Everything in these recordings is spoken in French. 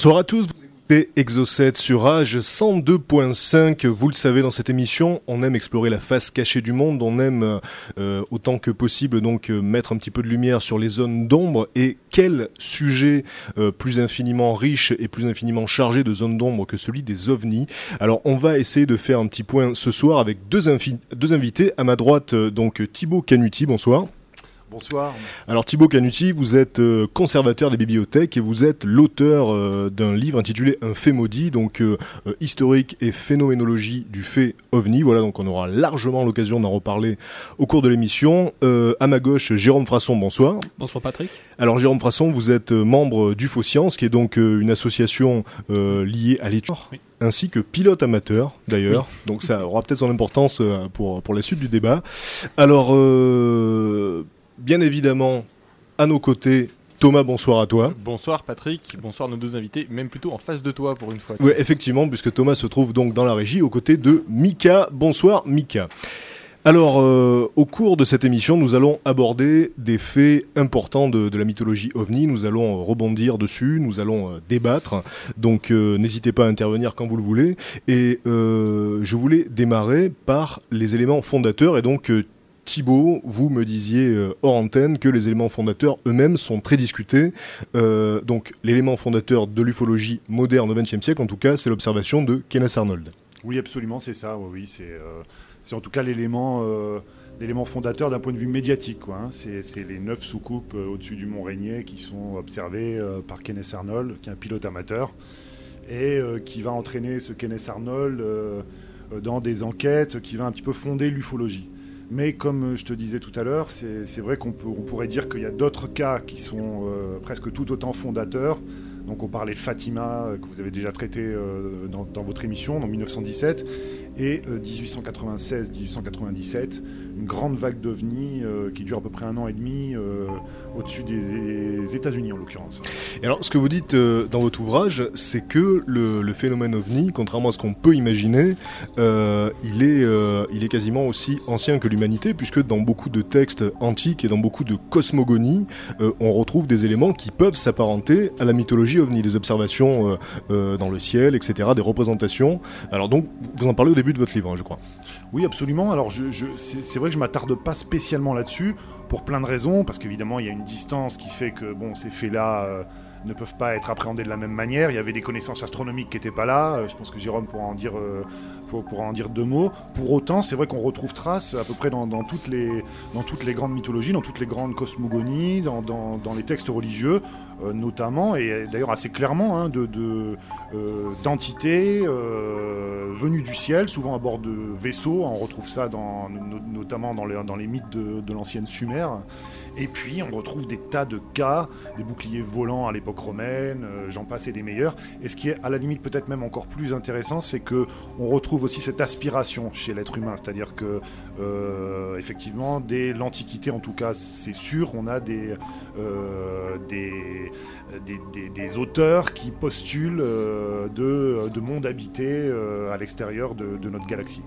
Bonsoir à tous, vous écoutez Exocet sur Rage 102.5. Vous le savez, dans cette émission, on aime explorer la face cachée du monde, on aime euh, autant que possible donc euh, mettre un petit peu de lumière sur les zones d'ombre. Et quel sujet euh, plus infiniment riche et plus infiniment chargé de zones d'ombre que celui des ovnis? Alors, on va essayer de faire un petit point ce soir avec deux, deux invités. À ma droite, donc Thibaut Canuti, bonsoir. Bonsoir. Alors Thibaut Canuti, vous êtes euh, conservateur des bibliothèques et vous êtes l'auteur euh, d'un livre intitulé Un fait maudit, donc euh, euh, historique et phénoménologie du fait ovni. Voilà, donc on aura largement l'occasion d'en reparler au cours de l'émission. Euh, à ma gauche, Jérôme Frasson, bonsoir. Bonsoir Patrick. Alors Jérôme Frasson, vous êtes euh, membre du Faux Science, qui est donc euh, une association euh, liée à l'étude, Oui. ainsi que pilote amateur d'ailleurs. Donc ça aura peut-être son importance euh, pour, pour la suite du débat. Alors, euh, bien évidemment, à nos côtés, Thomas, bonsoir à toi. Bonsoir Patrick, bonsoir nos deux invités, même plutôt en face de toi pour une fois. Oui, effectivement, puisque Thomas se trouve donc dans la régie aux côtés de Mika. Bonsoir Mika. Alors, euh, au cours de cette émission, nous allons aborder des faits importants de, de la mythologie ovni. Nous allons euh, rebondir dessus, nous allons euh, débattre. Donc, euh, n'hésitez pas à intervenir quand vous le voulez. Et je voulais démarrer par les éléments fondateurs. Et donc, Thibaut, vous me disiez euh, hors antenne que les éléments fondateurs eux-mêmes sont très discutés. Euh, donc, l'élément fondateur de l'ufologie moderne au XXe siècle, en tout cas, c'est l'observation de Kenneth Arnold. Oui, absolument, c'est ça. Oui, euh, c'est en tout cas l'élément fondateur d'un point de vue médiatique. hein. C'est les neuf soucoupes euh, au-dessus du Mont Rainier qui sont observées par Kenneth Arnold, qui est un pilote amateur, et qui va entraîner ce Kenneth Arnold dans des enquêtes qui va un petit peu fonder l'ufologie. Mais comme euh, je te disais tout à l'heure, c'est vrai qu'on pourrait dire qu'il y a d'autres cas qui sont euh, presque tout autant fondateurs. Donc on parlait de Fatima, euh, que vous avez déjà traité dans, dans votre émission, en 1917, et euh, 1896-1897, une grande vague d'ovnis euh, qui dure à peu près un an et demi euh, au-dessus des États-Unis en l'occurrence. Et alors, ce que vous dites euh, dans votre ouvrage, c'est que le, phénomène ovni, contrairement à ce qu'on peut imaginer, euh, il, est, euh, il est quasiment aussi ancien que l'humanité, puisque dans beaucoup de textes antiques et dans beaucoup de cosmogonies, euh, on retrouve des éléments qui peuvent s'apparenter à la mythologie ovni, des observations euh, euh, dans le ciel, etc., des représentations. Alors donc, vous en parlez au début de votre livre, hein, je crois. Oui, absolument. Alors, c'est vrai que je m'attarde pas spécialement là-dessus pour plein de raisons, parce qu'évidemment, il y a une distance qui fait que bon, ces faits-là euh, ne peuvent pas être appréhendés de la même manière. Il y avait des connaissances astronomiques qui n'étaient pas là. Euh, Je pense que Jérôme pourra en dire, euh, pour- pourra en dire deux mots. Pour autant, c'est vrai qu'on retrouve trace à peu près dans, toutes les, dans toutes les grandes mythologies, dans toutes les grandes cosmogonies, dans, dans- les textes religieux, euh, notamment, et d'ailleurs assez clairement, hein, de, euh, d'entités euh, venues du ciel, souvent à bord de vaisseaux. On retrouve ça dans, no- notamment dans les, dans les mythes de, de l'ancienne Sumer. Et puis on retrouve des tas de cas, des boucliers volants à l'époque romaine, euh, j'en passe et des meilleurs. Et ce qui est à la limite peut-être même encore plus intéressant, c'est que on retrouve aussi cette aspiration chez l'être humain, c'est-à-dire que euh, effectivement dès l'Antiquité en tout cas c'est sûr, on a des euh, auteurs qui postulent de, de mondes habités euh, à l'extérieur de notre galaxie.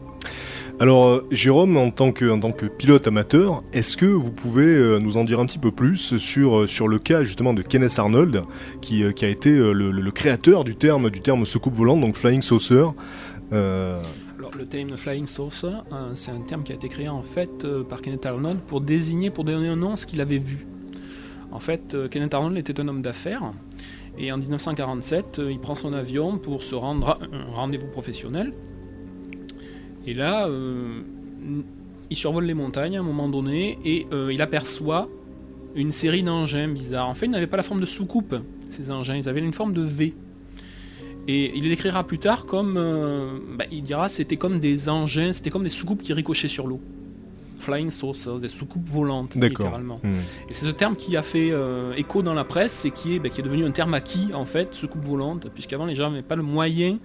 Alors, euh, Jérôme, en tant, que, pilote amateur, est-ce que vous pouvez euh, nous en dire un petit peu plus sur, euh, le cas justement de Kenneth Arnold, qui, a été le, créateur du terme, du terme soucoupe volante, donc flying saucer Alors le terme Flying Saucer, c'est un terme qui a été créé en fait par Kenneth Arnold pour désigner, pour donner un nom à ce qu'il avait vu. En fait, Kenneth Arnold était un homme d'affaires et en 1947, euh, il prend son avion pour se rendre à un rendez-vous professionnel. Et là, euh, il survole les montagnes à un moment donné et euh, il aperçoit une série d'engins bizarres. En fait, ils n'avaient pas la forme de soucoupe, ces engins, ils avaient une forme de V. Et il l'écrira plus tard comme. euh, bah, il dira c'était comme des engins, c'était comme des soucoupes qui ricochaient sur l'eau. Flying saucers, des soucoupes volantes, littéralement. hmm. Et c'est ce terme qui a fait euh, écho dans la presse et qui est, bah, qui est devenu un terme acquis, en fait, soucoupe volante, puisqu'avant les gens n'avaient pas le moyen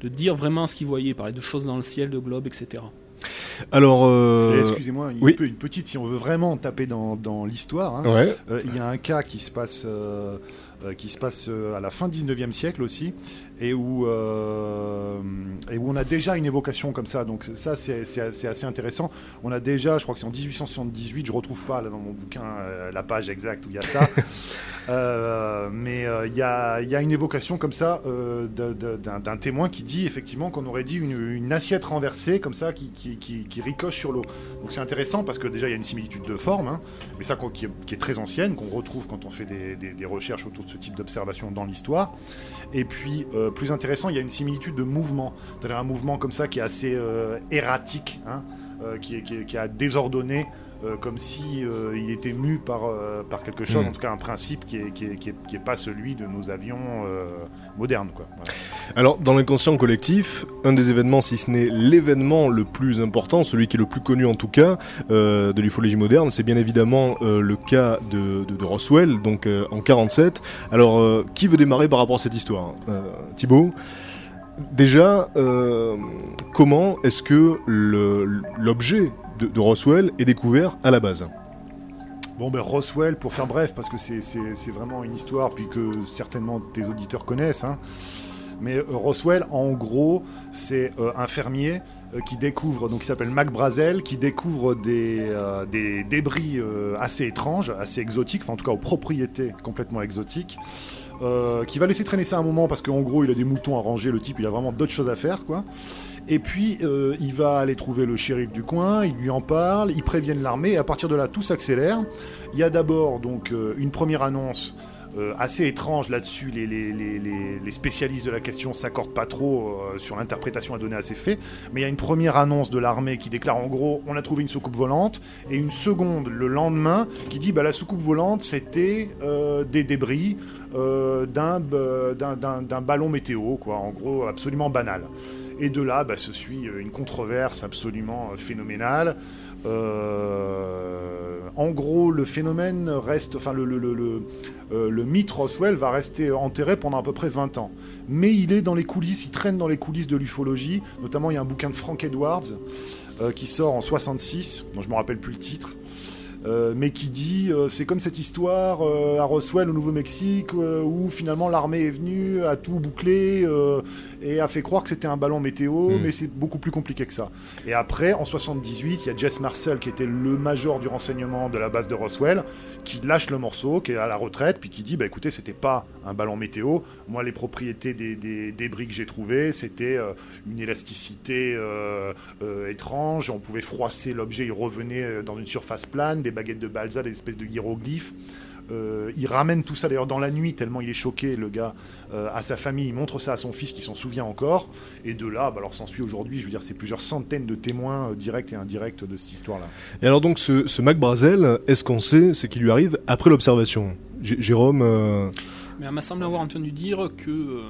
de dire vraiment ce qu'ils voyaient, ils parlaient de choses dans le ciel, de globes, etc. Alors, euh, Excusez-moi, une, oui. une petite, si on veut vraiment taper dans, dans l'histoire, hein, ouais, euh, il y a un cas qui se passe, euh, euh, qui se passe euh, à la fin 19e siècle aussi, et où, euh, et où on a déjà une évocation comme ça. Donc ça, c'est assez intéressant. On a déjà, je crois que c'est en 1878, je retrouve pas là, dans mon bouquin euh, la page exacte où il y a ça, Euh, mais il y, a, il y a une évocation comme ça d'un témoin qui dit effectivement qu'on aurait dit une, une assiette renversée comme ça qui, qui, qui- qui ricoche sur l'eau. Donc c'est intéressant parce que déjà il y a une similitude de forme, hein, mais ça qui est, qui est très ancienne, qu'on retrouve quand on fait des, des- des recherches autour de ce type d'observation dans l'histoire. Et puis euh, plus intéressant, il y a une similitude de mouvement. C'est-à-dire un mouvement comme ça qui est assez euh, erratique, hein, euh, qui, est, qui, est- qui a désordonné. Euh, comme si euh, il était mu par, euh, par quelque chose, Mm. en tout cas un principe qui est, qui est, qui est- qui est pas celui de nos avions modernes. Quoi. Voilà. Alors, dans l'inconscient collectif, un des événements, si ce n'est l'événement le plus important, celui qui est le plus connu en tout cas, de l'ufologie moderne, c'est bien évidemment le cas de, de- de Roswell, donc en 47. Alors, qui veut démarrer par rapport à cette histoire Thibaut Déjà, comment est-ce que l'objet de, Roswell est découvert à la base Bon, ben Roswell, pour faire bref, parce que c'est- vraiment une histoire, puis que certainement tes auditeurs connaissent. hein. Mais euh, Roswell, en gros, c'est euh, un fermier euh, qui découvre, donc il s'appelle Mac Brazel, qui découvre des, des débris assez étranges, assez exotiques, enfin en tout cas aux propriétés complètement exotiques, qui va laisser traîner ça un moment parce qu'en gros il a des moutons à ranger, le type il a vraiment d'autres choses à faire quoi. Et puis euh, il va aller trouver le shérif du coin, il lui en parle, ils préviennent l'armée et à partir de là tout s'accélère. Il y a d'abord donc euh, une première annonce euh, assez étrange là-dessus. Les, spécialistes de la question s'accordent pas trop sur l'interprétation à donner à ces faits. Mais il y a une première annonce de l'armée qui déclare en gros on a trouvé une soucoupe volante et une seconde le lendemain qui dit bah, la soucoupe volante c'était des débris d'un ballon météo, quoi, en gros absolument banal. Et de là, bah, se suit euh, une controverse absolument euh, phénoménale. Euh, en gros, le phénomène reste, enfin le, mythe Roswell va rester enterré pendant à peu près 20 ans. Mais il est dans les coulisses, il traîne dans les coulisses de l'ufologie. Notamment, il y a un bouquin de Frank Edwards qui sort en 66, dont je me rappelle plus le titre. Mais qui dit c'est comme cette histoire à Roswell au Nouveau-Mexique où finalement l'armée est venue a tout bouclé euh, et a fait croire que c'était un ballon météo Mm. mais c'est beaucoup plus compliqué que ça. Et après en 78 il y a Jess Marcel qui était le major du renseignement de la base de Roswell qui lâche le morceau qui est à la retraite puis qui dit bah écoutez c'était pas un ballon météo. Moi les propriétés des, des débris que j'ai trouvés c'était euh, une élasticité euh, euh, étrange. On pouvait froisser l'objet il revenait dans une surface plane des baguettes de balsa des espèces de hiéroglyphes Euh, il ramène tout ça d'ailleurs dans la nuit tellement il est choqué le gars euh, à sa famille. Il montre ça à son fils qui s'en souvient encore. Et de là bah, alors s'ensuit aujourd'hui je veux dire c'est plusieurs centaines de témoins euh, directs et indirects de cette histoire là Et alors donc ce, ce Mac Brazel, est-ce qu'on sait ce qui lui arrive après l'observation? J- Jérôme euh, Mais elle m'a semblé avoir entendu dire que euh,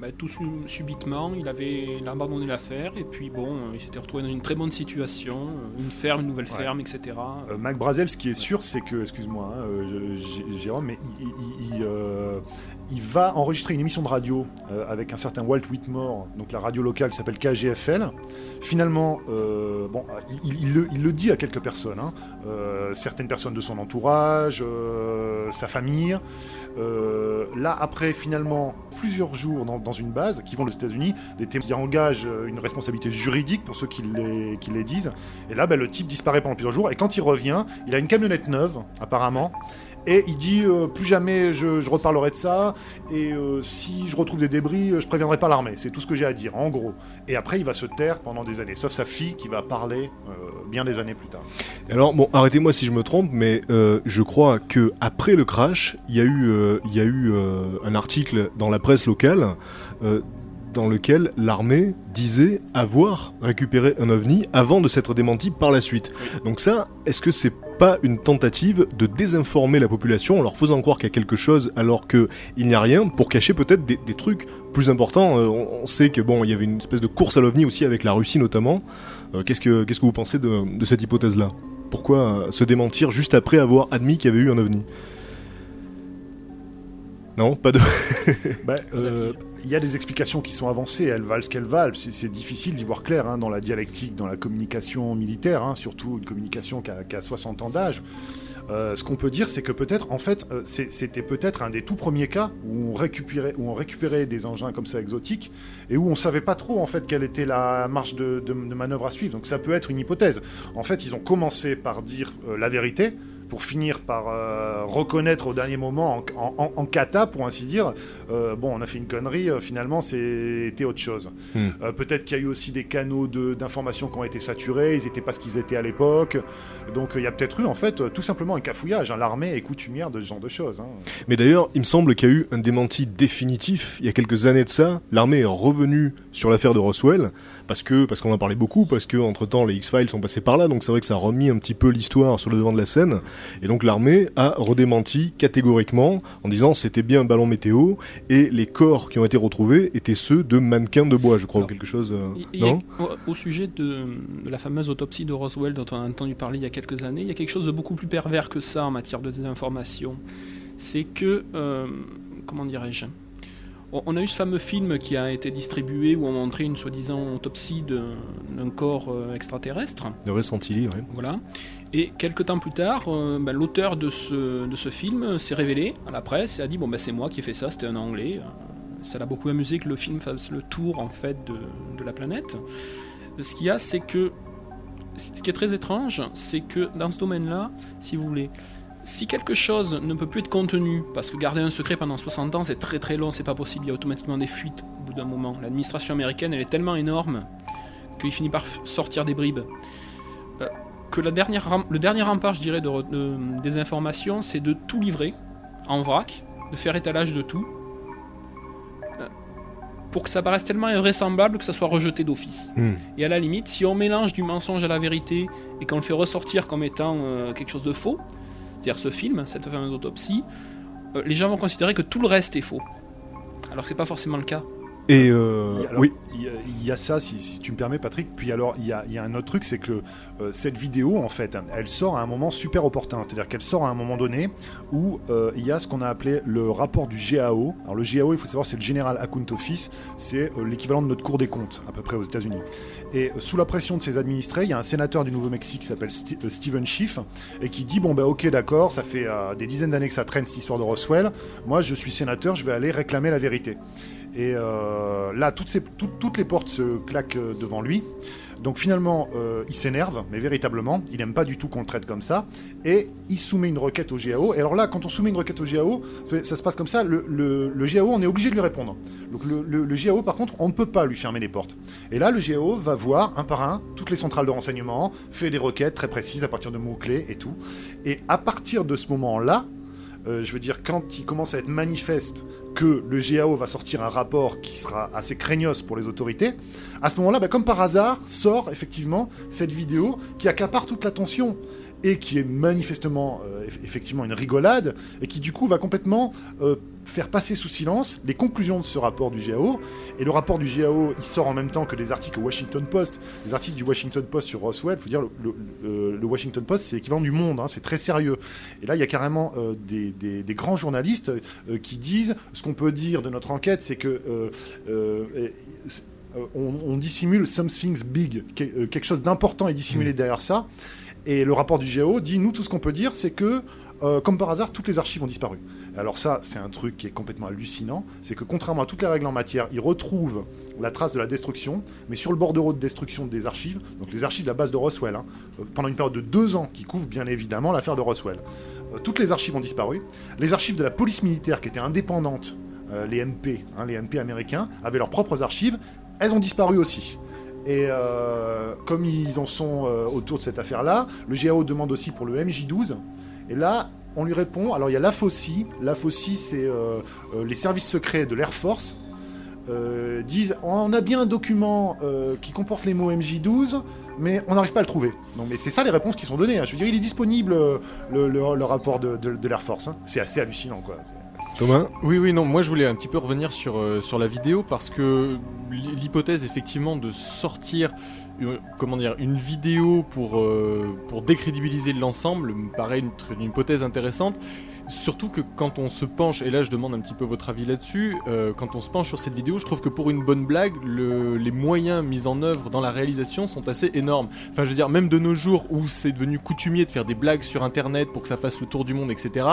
bah, tout su- subitement, il avait il a abandonné l'affaire et puis bon, euh, il s'était retrouvé dans une très bonne situation, euh, une ferme, une nouvelle Ouais. ferme, etc. Euh, Mac Brazel, ce qui est sûr, c'est que, excuse-moi, hein, Jérôme, mais il, il- il, euh, il va enregistrer une émission de radio euh, avec un certain Walt Whitmore, donc la radio locale s'appelle KGFL. Finalement, bon, il, le, il le dit à quelques personnes, hein, certaines personnes de son entourage, sa famille. Euh, là, après, finalement, plusieurs jours dans, une base qui vont aux États-Unis, des témoins qui engagent euh, une responsabilité juridique pour ceux qui les, qui les disent. Et là, ben, le type disparaît pendant plusieurs jours. Et quand il revient, il a une camionnette neuve, apparemment. Et il dit euh, plus jamais je, je reparlerai de ça. Et euh, si je retrouve des débris, euh, je préviendrai pas l'armée. C'est tout ce que j'ai à dire, en gros. Et après, il va se taire pendant des années. Sauf sa fille qui va parler bien des années plus tard. Alors bon, arrêtez-moi si je me trompe, mais je crois que après le crash, il y a eu, il y a eu un article dans la presse locale dans lequel l'armée disait avoir récupéré un ovni avant de s'être démenti par la suite. Donc ça, est-ce que c'est pas une tentative de désinformer la population en leur faisant croire qu'il y a quelque chose alors que il n'y a rien pour cacher peut-être des, trucs plus importants Euh, on, sait que bon, il y avait une espèce de course à l'ovni aussi avec la Russie notamment. Euh, qu'est-ce que vous pensez de, de cette hypothèse-là? Pourquoi euh, se démentir juste après avoir admis qu'il y avait eu un ovni? Non, pas de. Bah, euh, Il y a des explications qui sont avancées, elles valent ce qu'elles valent. C'est c'est difficile d'y voir clair hein, dans la dialectique, dans la communication militaire, hein, surtout une communication qui a, qui a 60 ans d'âge. Euh, ce qu'on peut dire, c'est que peut-être, en fait, euh, c'est- c'était peut-être un des tout premiers cas où on, récupérait, où on récupérait des engins comme ça exotiques et où on savait pas trop en fait quelle était la marge de, de- de manœuvre à suivre. Donc ça peut être une hypothèse. En fait, ils ont commencé par dire euh, la vérité pour finir par euh, reconnaître au dernier moment, en, en- en- cata pour ainsi dire, euh, bon, on a fait une connerie, euh, finalement c'était autre chose. Hmm. Peut-être qu'il y a eu aussi des canaux de- d'information qui ont été saturés, ils n'étaient pas ce qu'ils étaient à l'époque. Donc il y a peut-être eu en fait tout simplement un cafouillage. hein. L'armée est coutumière de ce genre de choses. hein. Mais d'ailleurs, il me semble qu'il y a eu un démenti définitif il y a quelques années de ça. L'armée est revenue sur l'affaire de Roswell parce que parce qu'on en parlait beaucoup, parce que entre temps les X-Files sont passés par là, donc c'est vrai que ça a remis un petit peu l'histoire sur le devant de la scène. Et donc l'armée a redémenti catégoriquement en disant c'était bien un ballon météo et les corps qui ont été retrouvés étaient ceux de mannequins de bois, je crois, ou quelque chose. euh, y a- non? au, au sujet de, de la fameuse autopsie de Roswell dont on a entendu parler il y a quelques années, il y a quelque chose de beaucoup plus pervers que ça en matière de désinformation. C'est que, euh, comment dirais-je? On, a eu ce fameux film qui a été distribué où on montrait une soi-disant autopsie de- d'un corps euh, extraterrestre. Le ressenti, ouais. Voilà. Et quelques temps plus tard, euh, ben, l'auteur de ce, de ce film s'est révélé à la presse et a dit bon ben c'est moi qui ai fait ça, c'était un anglais. Ça l'a beaucoup amusé que le film fasse le tour en fait de, de la planète. Ce qu'il y a, c'est que ce qui est très étrange, c'est que dans ce domaine-là, si vous voulez, si quelque chose ne peut plus être contenu, parce que garder un secret pendant 60 ans c'est très très long, c'est pas possible, il y a automatiquement des fuites au bout d'un moment. L'administration américaine elle est tellement énorme qu'il finit par sortir des bribes. Euh, que la dernière ram- le dernier rempart, je dirais, de, re- de- des informations, c'est de tout livrer en vrac, de faire étalage de tout, euh, pour que ça paraisse tellement invraisemblable que ça soit rejeté d'office. Hmm. Et à la limite, si on mélange du mensonge à la vérité et qu'on le fait ressortir comme étant euh, quelque chose de faux, c'est-à-dire ce film, cette fameuse autopsie, euh, les gens vont considérer que tout le reste est faux. Alors que c'est pas forcément le cas. Et euh, alors, oui, il y, a- ça, si, si tu me permets, Patrick. Puis alors, il y a, il y a un autre truc, c'est que euh, cette vidéo, en fait, elle sort à un moment super opportun. C'est-à-dire qu'elle sort à un moment donné où euh, il y a ce qu'on a appelé le rapport du GAO. Alors, le GAO, il faut savoir, c'est le General Account Office. C'est euh, l'équivalent de notre Cour des comptes, à peu près aux États-Unis. Et euh, sous la pression de ses administrés, il y a un sénateur du Nouveau-Mexique qui s'appelle euh, Stephen Schiff et qui dit Bon, bah, ok, d'accord, ça fait euh, des dizaines d'années que ça traîne cette histoire de Roswell. Moi, je suis sénateur, je vais aller réclamer la vérité. Et euh, là, toutes, les portes se claquent euh, devant lui. Donc finalement, euh, il s'énerve, mais véritablement, il n'aime pas du tout qu'on le traite comme ça. Et il soumet une requête au GAO. Et alors là, quand on soumet une requête au GAO, ça se passe comme ça. Le, GAO, on est obligé de lui répondre. Donc le, GAO, par contre, on ne peut pas lui fermer les portes. Et là, le GAO va voir un par un toutes les centrales de renseignement, fait des requêtes très précises à partir de mots-clés et tout. Et à partir de ce moment-là, je veux dire, quand il commence à être manifeste que le GAO va sortir un rapport qui sera assez craignos pour les autorités, à ce moment-là, bah, comme par hasard, sort effectivement cette vidéo qui accapare toute l'attention et qui est manifestement euh, eff- effectivement une rigolade et qui du coup va complètement euh, faire passer sous silence les conclusions de ce rapport du GAO et le rapport du GAO il sort en même temps que des articles au Washington Post. Les articles du Washington Post sur Roswell faut dire le, le- le- le Washington Post c'est l'équivalent du Monde hein, c'est très sérieux. Et là il y a carrément euh, des, des- des grands journalistes qui disent ce qu'on peut dire de notre enquête c'est que on, on dissimule something big, que- quelque chose d'important est dissimulé derrière ça. Et le rapport du GAO dit, nous, tout ce qu'on peut dire, c'est que, euh, comme par hasard, toutes les archives ont disparu. Alors ça, c'est un truc qui est complètement hallucinant, c'est que contrairement à toutes les règles en matière, ils retrouvent la trace de la destruction, mais sur le bordereau de destruction des archives, donc les archives de la base de Roswell, hein, euh, pendant une période de deux ans qui couvre bien évidemment l'affaire de Roswell. Euh, toutes les archives ont disparu. Les archives de la police militaire qui étaient indépendantes, euh, les MP, hein, les MP américains, avaient leurs propres archives, elles ont disparu aussi. Et euh, comme ils en sont euh, autour de cette affaire-là, le GAO demande aussi pour le MJ12. Et là, on lui répond. Alors il y a l'AFOSI. L'AFOSI, c'est euh, les services secrets de l'Air Force. disent on a bien un document qui comporte les mots MJ12, mais on n'arrive pas à le trouver. Donc, mais c'est ça les réponses qui sont données. hein. Je veux dire, il est disponible le, rapport de l'Air Force. hein. C'est assez hallucinant, quoi. Thomas Oui, oui, non, moi je voulais un petit peu revenir sur, euh, sur la vidéo parce que l'hy- l'hypothèse effectivement de sortir euh, comment dire, une vidéo pour, euh, pour décrédibiliser l'ensemble me paraît une hypothèse intéressante. Surtout que quand on se penche, et là je demande un petit peu votre avis là-dessus, euh, quand on se penche sur cette vidéo, je trouve que pour une bonne blague, le- les moyens mis en œuvre dans la réalisation sont assez énormes. Enfin, je veux dire, même de nos jours où c'est devenu coutumier de faire des blagues sur internet pour que ça fasse le tour du monde, etc.,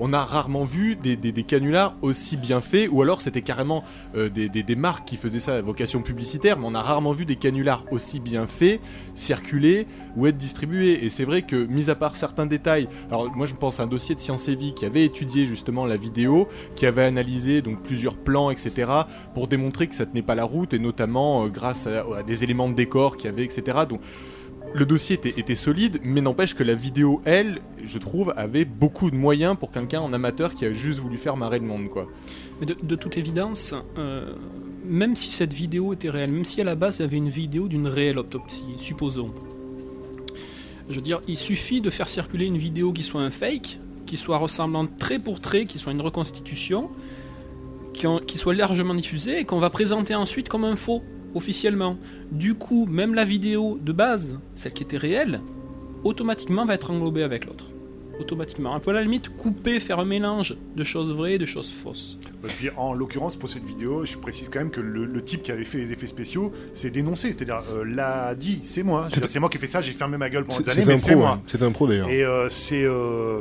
on a rarement vu des, des- canulars aussi bien faits, ou alors c'était carrément euh, des marques qui faisaient ça à vocation publicitaire, mais on a rarement vu des canulars aussi bien faits, circuler ou être distribués. Et c'est vrai que, mis à part certains détails, alors moi je pense à un dossier de Science et Vie qui avait étudié justement la vidéo, qui avait analysé donc plusieurs plans, etc., pour démontrer que ça tenait pas la route, et notamment euh, grâce à, des éléments de décor qu'il y avait, etc. Donc le dossier était, solide, mais n'empêche que la vidéo, elle, je trouve, avait beaucoup de moyens pour quelqu'un en amateur qui a juste voulu faire marrer le monde, quoi. Mais de, de toute évidence, euh, même si cette vidéo était réelle, même si à la base il y avait une vidéo d'une réelle autopsie, supposons. Je veux dire, il suffit de faire circuler une vidéo qui soit un fake, qui soit ressemblante trait pour trait, qui soit une reconstitution, qui, en- qui soit largement diffusée et qu'on va présenter ensuite comme un faux, officiellement. Du coup, même la vidéo de base, celle qui était réelle, automatiquement va être englobée avec l'autre. Automatiquement. On peut à la limite couper, faire un mélange de choses vraies et de choses fausses. Et puis, en l'occurrence, pour cette vidéo, je précise quand même que le, le type qui avait fait les effets spéciaux s'est dénoncé. C'est-à-dire, euh, l'a dit, c'est moi. C'est- C'est moi qui ai fait ça, j'ai fermé ma gueule pendant des c'est années, mais un c'est pro, moi. hein. c'est un pro d'ailleurs. Et euh, c'est euh,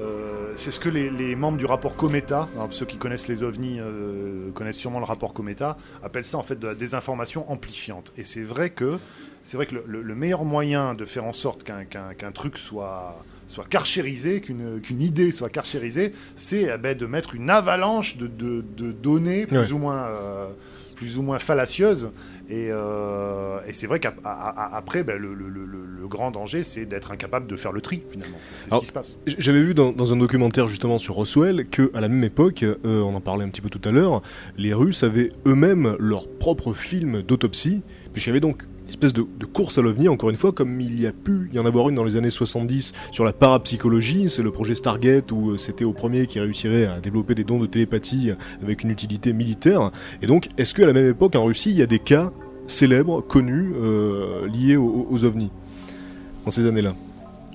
euh, c'est ce que les, les membres du rapport Cometa, alors, ceux qui connaissent les ovnis euh, connaissent sûrement le rapport Cometa, appellent ça en fait de la désinformation amplifiante. Et c'est vrai que c'est vrai que le, le- le meilleur moyen de faire en sorte qu'un truc soit soit carchérisé, qu'une idée soit carchérisée, c'est eh ben, de mettre une avalanche de, de- de données plus Ouais. ou moins euh, plus ou moins fallacieuses. Et, euh, et c'est vrai qu'après, ben, le, le- le- le grand danger, c'est d'être incapable de faire le tri, finalement. C'est ce qui se passe. J'avais vu dans, dans un documentaire justement sur Roswell que à la même époque, euh, on en parlait un petit peu tout à l'heure, les Russes avaient eux-mêmes leur propre film d'autopsie, puisqu'il y avait donc espèce de, course à l'OVNI, encore une fois, comme il y a pu y en avoir une dans les années 70 sur la parapsychologie, c'est le projet Stargate où euh, c'était au premier qui réussirait à développer des dons de télépathie avec une utilité militaire. Et donc, est-ce qu'à la même époque en Russie, il y a des cas célèbres, connus, euh, liés aux, ovnis dans ces années-là?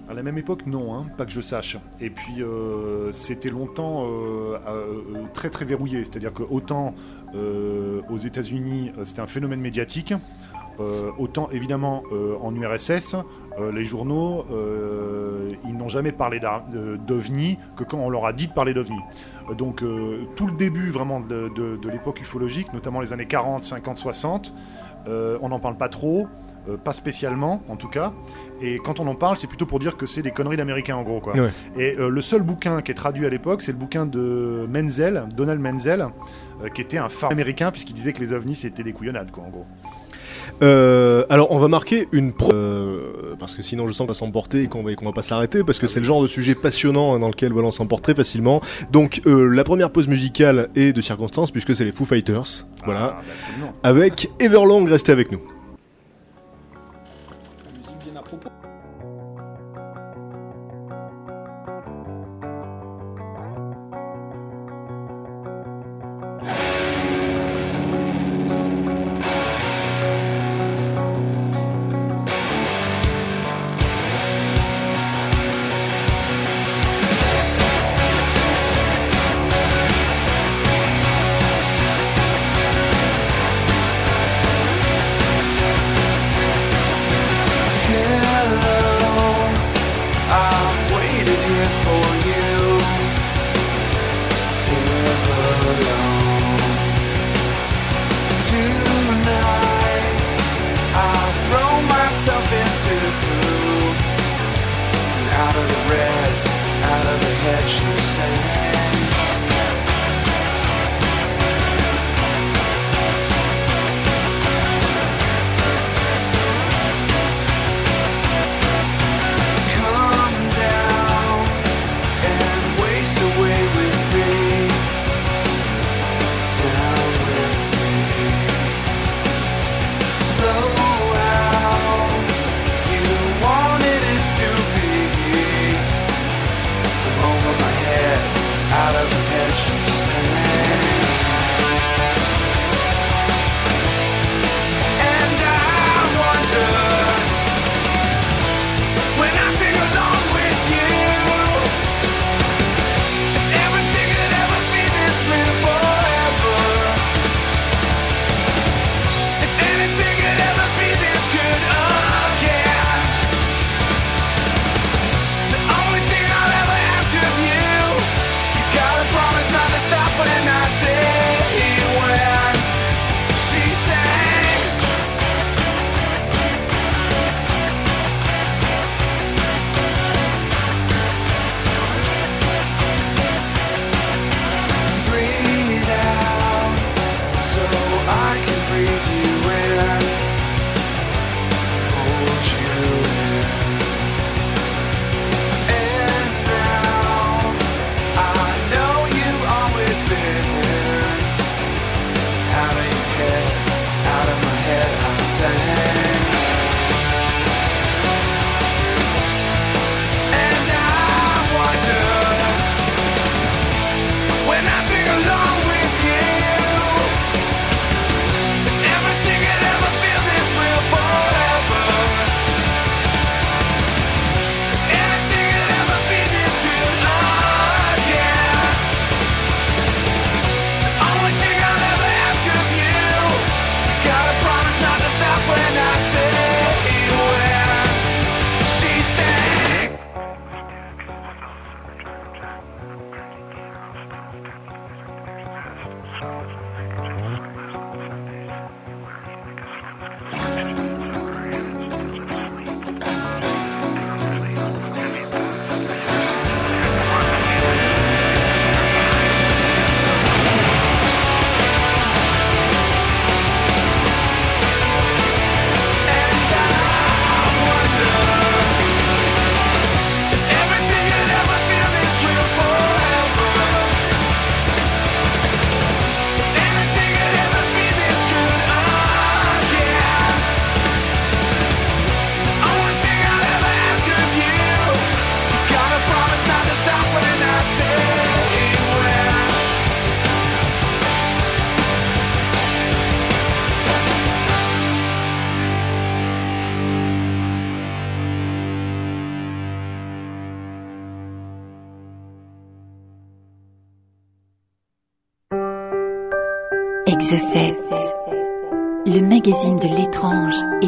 À la même époque, non, hein, pas que je sache. Et puis, euh, c'était longtemps euh, euh, très très verrouillé. C'est-à-dire que autant euh, aux États-Unis, euh, c'était un phénomène médiatique, euh, autant évidemment euh, en URSS, euh, les journaux, ils n'ont jamais parlé d'OVNI que quand on leur a dit de parler d'OVNI. Donc, tout le début vraiment de, de- de l'époque ufologique, notamment les années 40, 50, 60, euh, on n'en parle pas trop. euh, pas spécialement en tout cas, et quand on en parle, c'est plutôt pour dire que c'est des conneries d'américains en gros quoi. Ouais. Et euh, le seul bouquin qui est traduit à l'époque, c'est le bouquin de Menzel, Donald Menzel, euh, qui était un phare américain puisqu'il disait que les ovnis c'était des couillonnades quoi en gros. Euh, alors on va marquer une pro euh, parce que sinon je sens qu'on va s'emporter et qu'on va, qu'on va pas s'arrêter parce que c'est le genre de sujet passionnant hein, dans lequel voilà, on s'emporte très facilement. Donc euh, la première pause musicale est de circonstance puisque c'est les Foo Fighters, voilà, Ah, bah, avec Everlong, restez avec nous.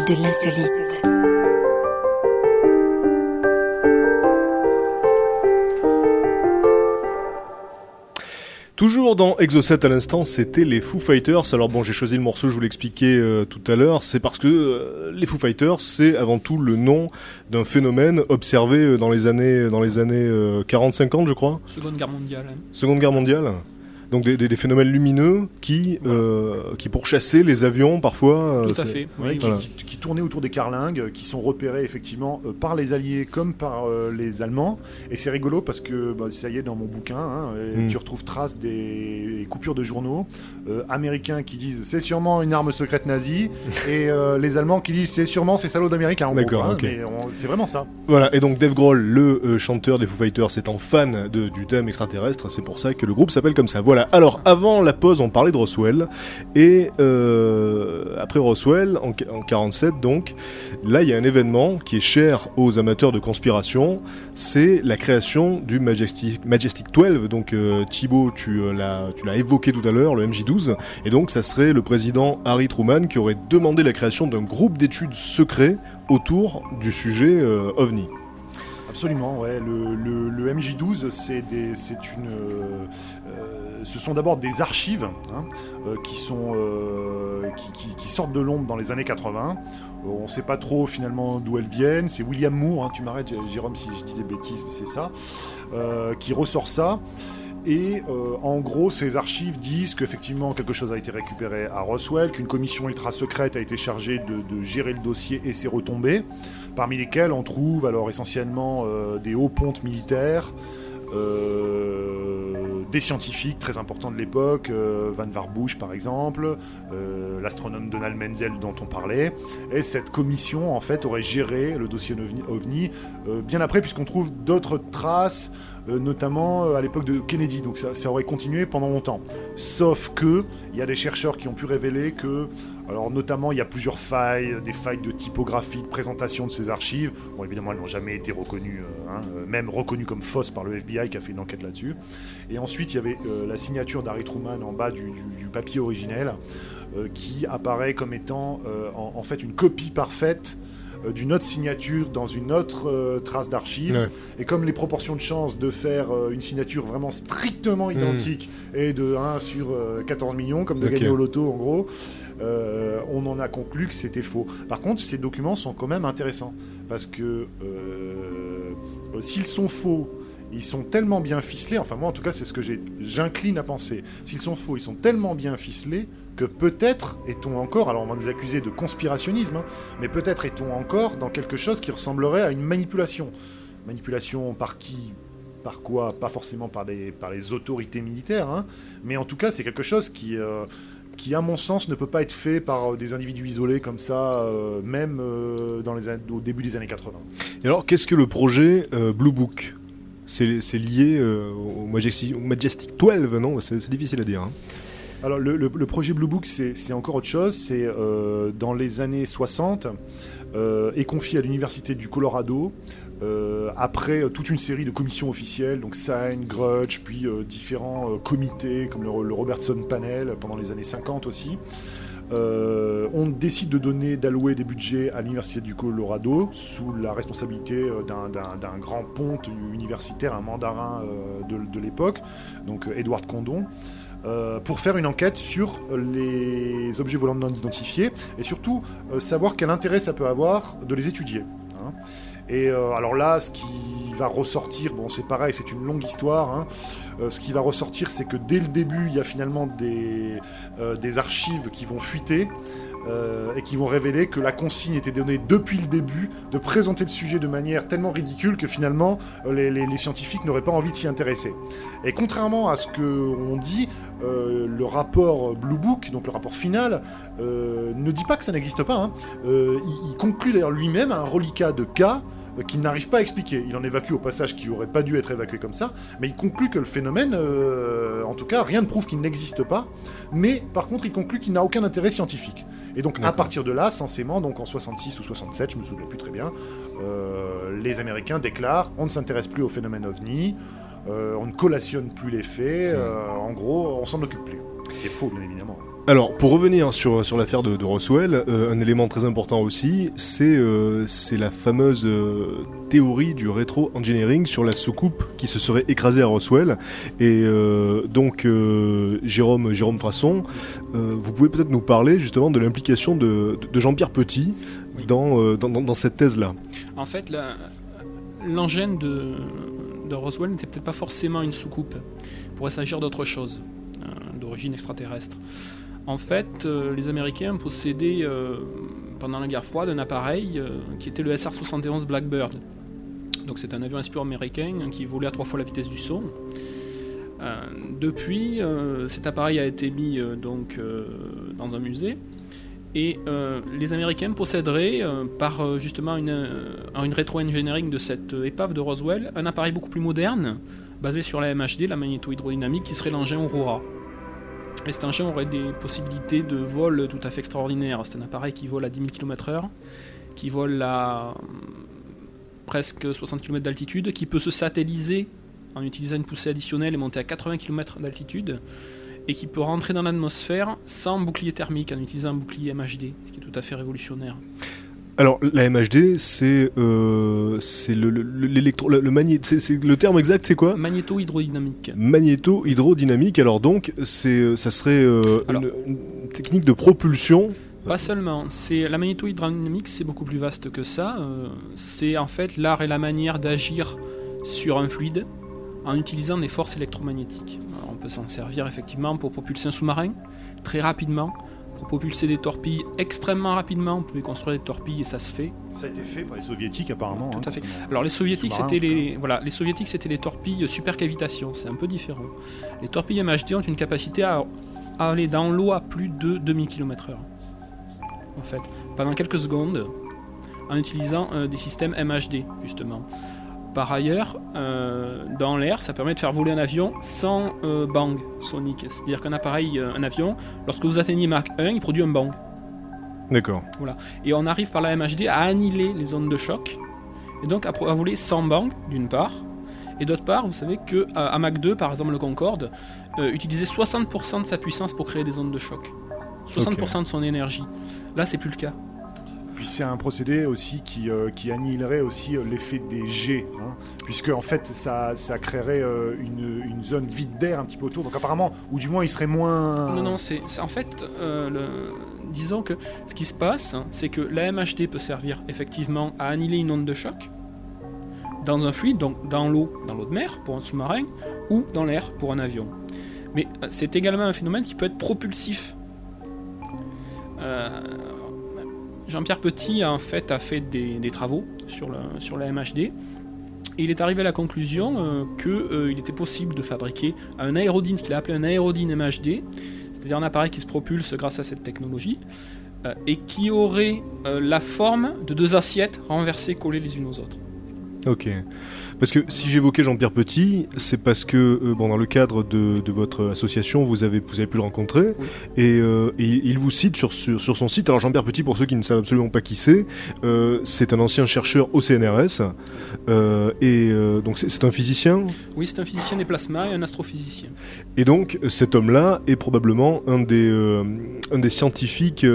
De l'insolite. Toujours dans Exocet à l'instant, c'était les Foo Fighters. Alors bon, j'ai choisi le morceau, je vous l'expliquais euh, tout à l'heure, c'est parce que euh, les Foo Fighters, c'est avant tout le nom d'un phénomène observé euh, dans les années dans les années 40-50, je crois. Seconde Guerre mondiale. hein. Seconde Guerre mondiale. Donc des, des- des phénomènes lumineux qui euh, qui pourchassaient les avions parfois. euh, Tout à fait. Oui, qui, voilà. qui- qui tournaient autour des carlingues, qui sont repérés effectivement euh, par les Alliés comme par euh, les Allemands. Et c'est rigolo parce que bah, ça y est, dans mon bouquin, hein, et Mm. tu retrouves traces des coupures de journaux euh, américains qui disent c'est sûrement une arme secrète nazie, et euh, les Allemands qui disent c'est sûrement ces salauds d'Américains. D'accord, hein, ok. mais on- c'est vraiment ça. Voilà, et donc Dave Grohl, le euh, chanteur des Foo Fighters, étant fan de, du thème extraterrestre, c'est pour ça que le groupe s'appelle comme ça. Voilà, alors avant la pause, on parlait de Roswell, et euh, après Roswell, en, en 47 donc, là il y a un événement qui est cher aux amateurs de conspiration, c'est la création du Majestic, Majestic 12, donc euh, Thibaut, tu euh, l'as tu l'as évoqué tout à l'heure, le MJ12, et donc ça serait le président Harry Truman qui aurait demandé la création d'un groupe d'études secret autour du sujet OVNI. Absolument, ouais. Le, le- le MJ12, c'est une, euh, euh, ce sont d'abord des archives hein, euh, qui sortent de l'ombre dans les années 80. Euh, on ne sait pas trop finalement d'où elles viennent. C'est William Moore, hein, tu m'arrêtes, Jérôme, si je dis des bêtises, mais c'est ça, qui ressort ça. Et en gros, ces archives disent qu'effectivement quelque chose a été récupéré à Roswell, qu'une commission ultra secrète a été chargée de, de gérer le dossier et ses retombées, parmi lesquelles on trouve alors essentiellement euh, des hauts pontes militaires, euh, des scientifiques très importants de l'époque, euh, Van Warbush par exemple, l'astronome Donald Menzel dont on parlait, et cette commission en fait aurait géré le dossier OVNI, bien après puisqu'on trouve d'autres traces notamment à l'époque de Kennedy, donc ça, ça aurait continué pendant longtemps. Sauf que il y a des chercheurs qui ont pu révéler que, alors notamment il y a plusieurs failles, des failles de typographie, de présentation de ces archives. Bon évidemment elles n'ont jamais été reconnues, euh, hein, euh, même reconnues comme fausses par le FBI qui a fait une enquête là-dessus. Et ensuite il y avait euh, la signature d'Harry Truman en bas du, du- du papier originel, euh, qui apparaît comme étant euh, en, en fait une copie parfaite euh, d'une autre signature dans une autre euh, trace d'archive. Ouais. Et comme les proportions de chances de faire euh, une signature vraiment strictement identique est de 1 sur euh, 14 millions, comme de Ok. gagner au loto en gros, euh, on en a conclu que c'était faux. Par contre, ces documents sont quand même intéressants parce que euh, s'ils sont faux, ils sont tellement bien ficelés, enfin moi en tout cas c'est ce que j'incline à penser, s'ils sont faux, ils sont tellement bien ficelés que peut-être est-on encore, alors on va nous accuser de conspirationnisme, hein, mais peut-être est-on encore dans quelque chose qui ressemblerait à une manipulation. Manipulation par qui par quoi Pas forcément par les, par les autorités militaires, hein, mais en tout cas c'est quelque chose qui, euh, qui, à mon sens, ne peut pas être fait par euh, des individus isolés comme ça, euh, même euh, dans les, au début des années 80. Et alors, qu'est-ce que le projet euh, Blue Book? C'est, lié au, Majestic, au Majestic 12, non? C'est, difficile à dire. hein. Alors le, le- le projet Blue Book, c'est encore autre chose. C'est dans les années 60, euh, est confié à l'université du Colorado. euh, après euh, toute une série de commissions officielles, donc Sign, Grudge, puis euh, différents euh, comités comme le, Robertson Panel pendant les années 50 aussi. Euh, on décide de donner, d'allouer des budgets à l'université du Colorado sous la responsabilité euh, d'un- grand ponte universitaire, un mandarin euh, de, de l'époque, donc euh, Edward Condon euh, pour faire une enquête sur les objets volants non identifiés et surtout euh, savoir quel intérêt ça peut avoir de les étudier. hein. Et euh, alors là, ce qui va ressortir, bon c'est pareil, c'est une longue histoire, hein. Euh, ce qui va ressortir c'est que dès le début, il y a finalement euh, des archives qui vont fuiter. Euh, et qui vont révéler que la consigne était donnée depuis le début de présenter le sujet de manière tellement ridicule que finalement euh, les, scientifiques n'auraient pas envie de s'y intéresser. Et contrairement à ce qu'on dit, euh, le rapport Blue Book, donc le rapport final, ne dit pas que ça n'existe pas. hein. Il, il conclut d'ailleurs lui-même un reliquat de cas qu'il n'arrive pas à expliquer. Il en évacue au passage qui aurait pas dû être évacué comme ça, mais il conclut que le phénomène, euh, en tout cas, rien ne prouve qu'il n'existe pas, mais par contre, il conclut qu'il n'a aucun intérêt scientifique. Et donc, à partir de là, censément, donc en 66 ou 67, je me souviens plus très bien, euh, les Américains déclarent on ne s'intéresse plus au phénomène ovni, euh, on ne collationne plus les faits, euh, en gros, on s'en occupe plus. Ce qui est faux, bien évidemment. Alors, pour revenir sur, sur l'affaire de, de Roswell, euh, un élément très important aussi, c'est euh, la fameuse euh, théorie du rétro-engineering sur la soucoupe qui se serait écrasée à Roswell. Et donc, Jérôme, Jérôme Frasson, vous pouvez peut-être nous parler justement de l'implication de, de- Jean-Pierre Petit Oui. dans, dans, cette thèse-là. En fait, l'engin de, de Roswell n'était peut-être pas forcément une soucoupe. Il pourrait s'agir d'autre chose, d'origine extraterrestre. En fait, euh, les Américains possédaient, euh, pendant la guerre froide, un appareil euh, qui était le SR-71 Blackbird. Donc c'est un avion espion américain qui volait à trois fois la vitesse du son. Depuis, cet appareil a été mis donc dans un musée et les Américains posséderaient, par justement une, une rétro-engineering de cette épave de Roswell, un appareil beaucoup plus moderne, basé sur la MHD, la magnéto-hydrodynamique, qui serait l'engin Aurora. Et cet engin aurait des possibilités de vol tout à fait extraordinaires. C'est un appareil qui vole à 10 000 km/h, qui vole à hum, presque 60 km d'altitude, qui peut se satelliser en utilisant une poussée additionnelle et monter à 80 km d'altitude, et qui peut rentrer dans l'atmosphère sans bouclier thermique en utilisant un bouclier MHD, ce qui est tout à fait révolutionnaire. Alors, la MHD, c'est euh, c'est le, le, l'électro, le, le magné- c'est- c'est- le terme exact, c'est quoi? Magnéto-hydrodynamique. Magnéto-hydrodynamique. Alors donc, c'est, ça serait euh, Alors- une, une technique de propulsion. Pas seulement, c'est la magnéto-hydrodynamique, c'est beaucoup plus vaste que ça. euh, c'est en fait l'art et la manière d'agir sur un fluide en utilisant des forces électromagnétiques. Alors, on peut s'en servir effectivement pour propulser un sous-marin très rapidement, pour propulser des torpilles extrêmement rapidement. On pouvait construire des torpilles et ça se fait. Ça a été fait par les soviétiques apparemment. Tout hein, à fait. forcément. Alors les soviétiques c'était les voilà les soviétiques c'était les torpilles supercavitation, c'est un peu différent. Les torpilles MHD ont une capacité à, à aller dans l'eau à plus de 2000 km/h. En fait, pendant quelques secondes en utilisant euh, des systèmes MHD justement. Par ailleurs, euh, dans l'air, ça permet de faire voler un avion sans euh, bang sonique. C'est-à-dire qu'un appareil, euh, un avion, lorsque vous atteignez Mach 1, il produit un bang. D'accord. Et on arrive par la MHD à annihiler les zones de choc, et donc à, voler sans bang, d'une part, et d'autre part, vous savez que à, à Mach 2, par exemple le Concorde, euh, utilisait 60% de sa puissance pour créer des zones de choc. 60% de son énergie. Là, c'est plus le cas. Puis c'est un procédé aussi qui, euh, qui annihilerait aussi euh, l'effet des jets, hein, puisque en fait ça, ça créerait euh, une, une zone vide d'air un petit peu autour. Donc apparemment, ou du moins il serait moins. Non, non, c'est en fait, le- disons que ce qui se passe, hein, c'est que la MHD peut servir effectivement à annihiler une onde de choc dans un fluide, donc dans l'eau, dans l'eau de mer pour un sous-marin, ou dans l'air pour un avion. Mais c'est également un phénomène qui peut être propulsif. Jean-Pierre Petit a fait, des, travaux sur, la MHD. Et il est arrivé à la conclusion qu'il était possible de fabriquer un aérodyne, ce qu'il a appelé un aérodyne MHD, c'est-à-dire un appareil qui se propulse grâce à cette technologie, euh, et qui aurait euh, la forme de deux assiettes renversées collées les unes aux autres. Ok. Parce que si j'évoquais Jean-Pierre Petit, c'est parce que euh, bon, dans le cadre de, de votre association, vous avez, vous avez pu le rencontrer Oui. et, euh, et il vous cite sur, sur, sur son site. Alors Jean-Pierre Petit, pour ceux qui ne savent absolument pas qui c'est, euh, c'est un ancien chercheur au CNRS et donc c'est un physicien? Oui, c'est un physicien des plasmas et un astrophysicien. Et donc cet homme-là est probablement un des, un des scientifiques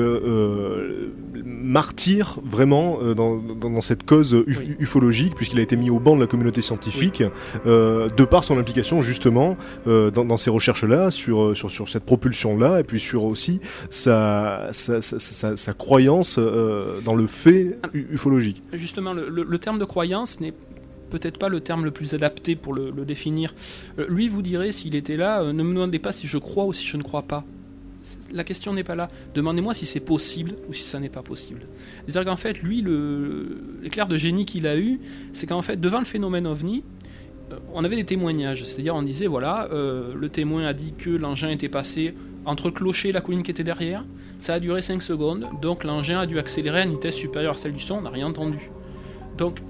martyrs vraiment dans, dans, dans cette cause uf- Oui. ufologique puisqu'il a été mis au banc de la communauté scientifique euh, de par son implication justement euh, dans, dans ces recherches-là sur, sur, sur cette propulsion-là et puis sur aussi sa, sa, sa, sa- croyance euh, dans le fait u- ufologique. Justement, le, le- le terme de croyance n'est peut-être pas le terme le plus adapté pour le, le définir. Euh, lui vous dirait, s'il était là, euh, ne me demandez pas si je crois ou si je ne crois pas. La question n'est pas là. Demandez-moi si c'est possible ou si ça n'est pas possible. C'est-à-dire qu'en fait, lui, l'éclair de génie qu'il a eu, c'est qu'en fait, devant le phénomène ovni, euh, on avait des témoignages. C'est-à-dire, on disait, voilà, euh, le témoin a dit que l'engin était passé entre le clocher et la colline qui était derrière. Ça a duré 5 secondes, donc l'engin a dû accélérer à une vitesse supérieure à celle du son, on n'a rien entendu. Donc,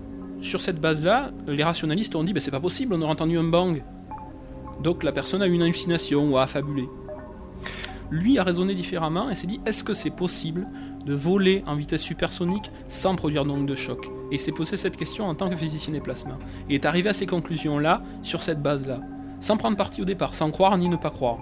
sur cette base-là, les rationalistes ont dit, ben, c'est pas possible, on aurait entendu un bang. Donc la personne a eu une hallucination ou a affabulé. Lui a raisonné différemment et s'est dit, est-ce que c'est possible de voler en vitesse supersonique sans produire d'onde de choc? Et s'est posé cette question en tant que physicien des plasmas. Et est arrivé à ces conclusions-là, sur cette base-là, sans prendre parti au départ, sans croire ni ne pas croire.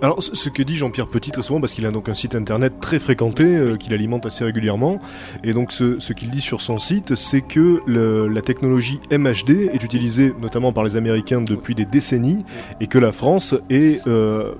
Alors, ce que dit Jean-Pierre Petit très souvent, parce qu'il a donc un site internet très fréquenté, euh, qu'il alimente assez régulièrement, et donc ce, qu'il dit sur son site, c'est que la technologie MHD est utilisée notamment par les Américains depuis des décennies, et que la France est euh,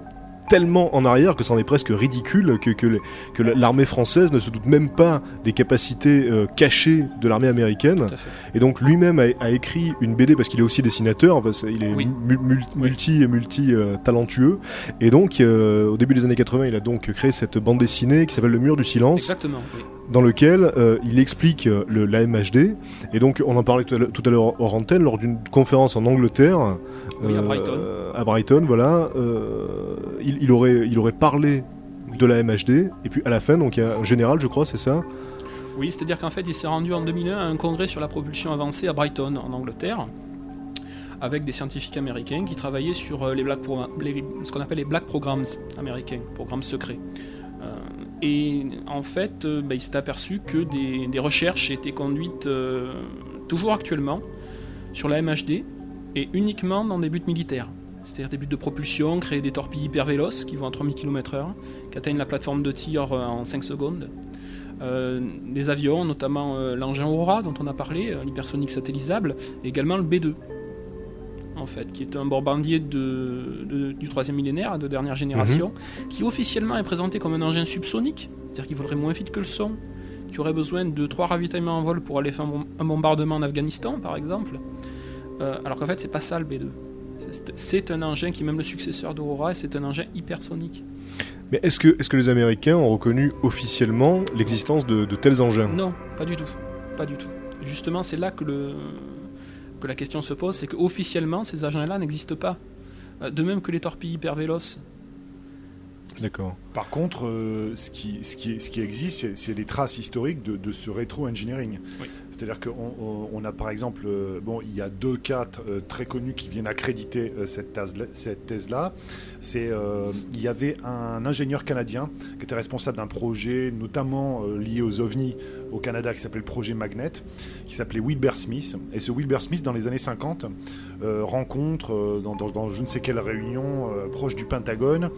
tellement en arrière que c'en est presque ridicule que, que, les- que l'armée française ne se doute même pas des capacités euh, cachées de l'armée américaine. Et donc lui-même a, a écrit une BD parce qu'il est aussi dessinateur. Enfin, il est Oui. mu- mul- multi multi euh, talentueux. Et donc euh, au début des années 80, il a donc créé cette bande dessinée qui s'appelle Le Mur du Silence, Exactement. oui. Dans lequel euh, il explique euh, le, la MHD. Et donc on en parlait tout à l'heure- hors antenne lors d'une conférence en Angleterre. Oui, à euh, Brighton. à Brighton, voilà. il, il aurait il aurait parlé de la MHD. Et puis à la fin, donc il y a un général, je crois, c'est ça? Oui, c'est-à-dire qu'en fait, il s'est rendu en 2001 à un congrès sur la propulsion avancée à Brighton, en Angleterre, avec des scientifiques américains qui travaillaient sur les black les- ce qu'on appelle les black programs américains, programmes secrets. Euh, et en fait, euh, bah, il s'est aperçu que des, recherches étaient conduites euh, toujours actuellement sur la MHD et uniquement dans des buts militaires. C'est-à-dire des buts de propulsion, créer des torpilles hyper véloces qui vont à 3000 km/h, qui atteignent la plateforme de tir euh, en 5 secondes. Des avions, notamment l'engin Aura dont on a parlé, l'hypersonique satellisable, et également le B2, en fait, qui est un bombardier de, de- du troisième millénaire, de dernière génération, qui officiellement est présenté comme un engin subsonique, c'est-à-dire qu'il volerait moins vite que le son, qui aurait besoin de trois ravitaillements en vol pour aller faire un bom- un bombardement en Afghanistan, par exemple. Euh, alors qu'en fait, c'est pas ça le B2. C'est- un engin qui est même le successeur d'Aurora, et c'est un engin hypersonique. Mais est-ce que est-ce que les Américains ont reconnu officiellement l'existence de, de tels engins? Non, pas du tout. Pas du tout. Justement, c'est là que, le, que la question se pose, c'est qu'officiellement, ces engins-là n'existent pas. Euh, De même que les torpilles hyper véloces. D'accord. Par contre, euh, ce, qui, ce, qui, ce qui existe, c'est- c'est les traces historiques de, de ce rétro-engineering. Oui. C'est-à-dire qu'on on, on a par exemple, euh, bon, il y a deux cas euh, très connus qui viennent accréditer euh, cette thèse-là. Cette thèse-là. C'est, euh, il y avait un ingénieur canadien qui était responsable d'un projet, notamment euh, lié aux ovnis au Canada, qui s'appelait le projet Magnet, qui s'appelait Wilbur Smith. Et ce Wilbur Smith, dans les années 50, euh, rencontre euh, dans, je ne sais quelle réunion euh, proche du Pentagone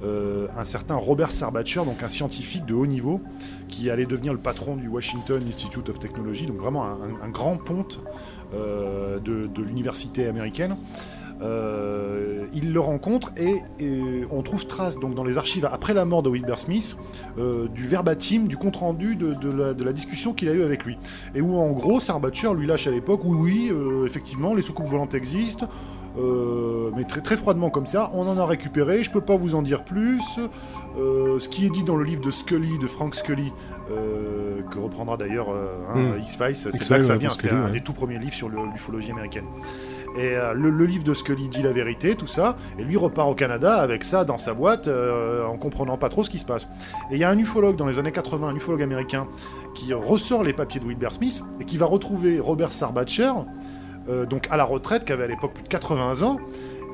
un certain Robert Sarbacher, donc un scientifique de haut niveau, qui allait devenir le patron du Washington Institute of Technology, donc vraiment un, grand ponte de l'université américaine. Euh, il le rencontre et, et on trouve trace donc dans les archives après la mort de Wilbur Smith euh, du verbatim, du compte rendu de, de la, de la discussion qu'il a eu avec lui et où en gros Sarbacher lui lâche à l'époque oui oui euh, effectivement les soucoupes volantes existent mais très, très froidement comme ça, on en a récupéré, je peux pas vous en dire plus. Ce qui est dit dans le livre de Scully, de Frank Scully, que reprendra d'ailleurs hein, Mm. X-Files, c'est là que ça vient, c'est un ouais. des tout premiers livres sur l'ufologie américaine. Et euh, le, livre de Scully dit la vérité, tout ça, et lui repart au Canada avec ça dans sa boîte, euh, en comprenant pas trop ce qui se passe. Et il y a un ufologue dans les années 80, un ufologue américain, qui ressort les papiers de Wilbur Smith et qui va retrouver Robert Sarbacher, euh, donc à la retraite, qui avait à l'époque plus de 80 ans,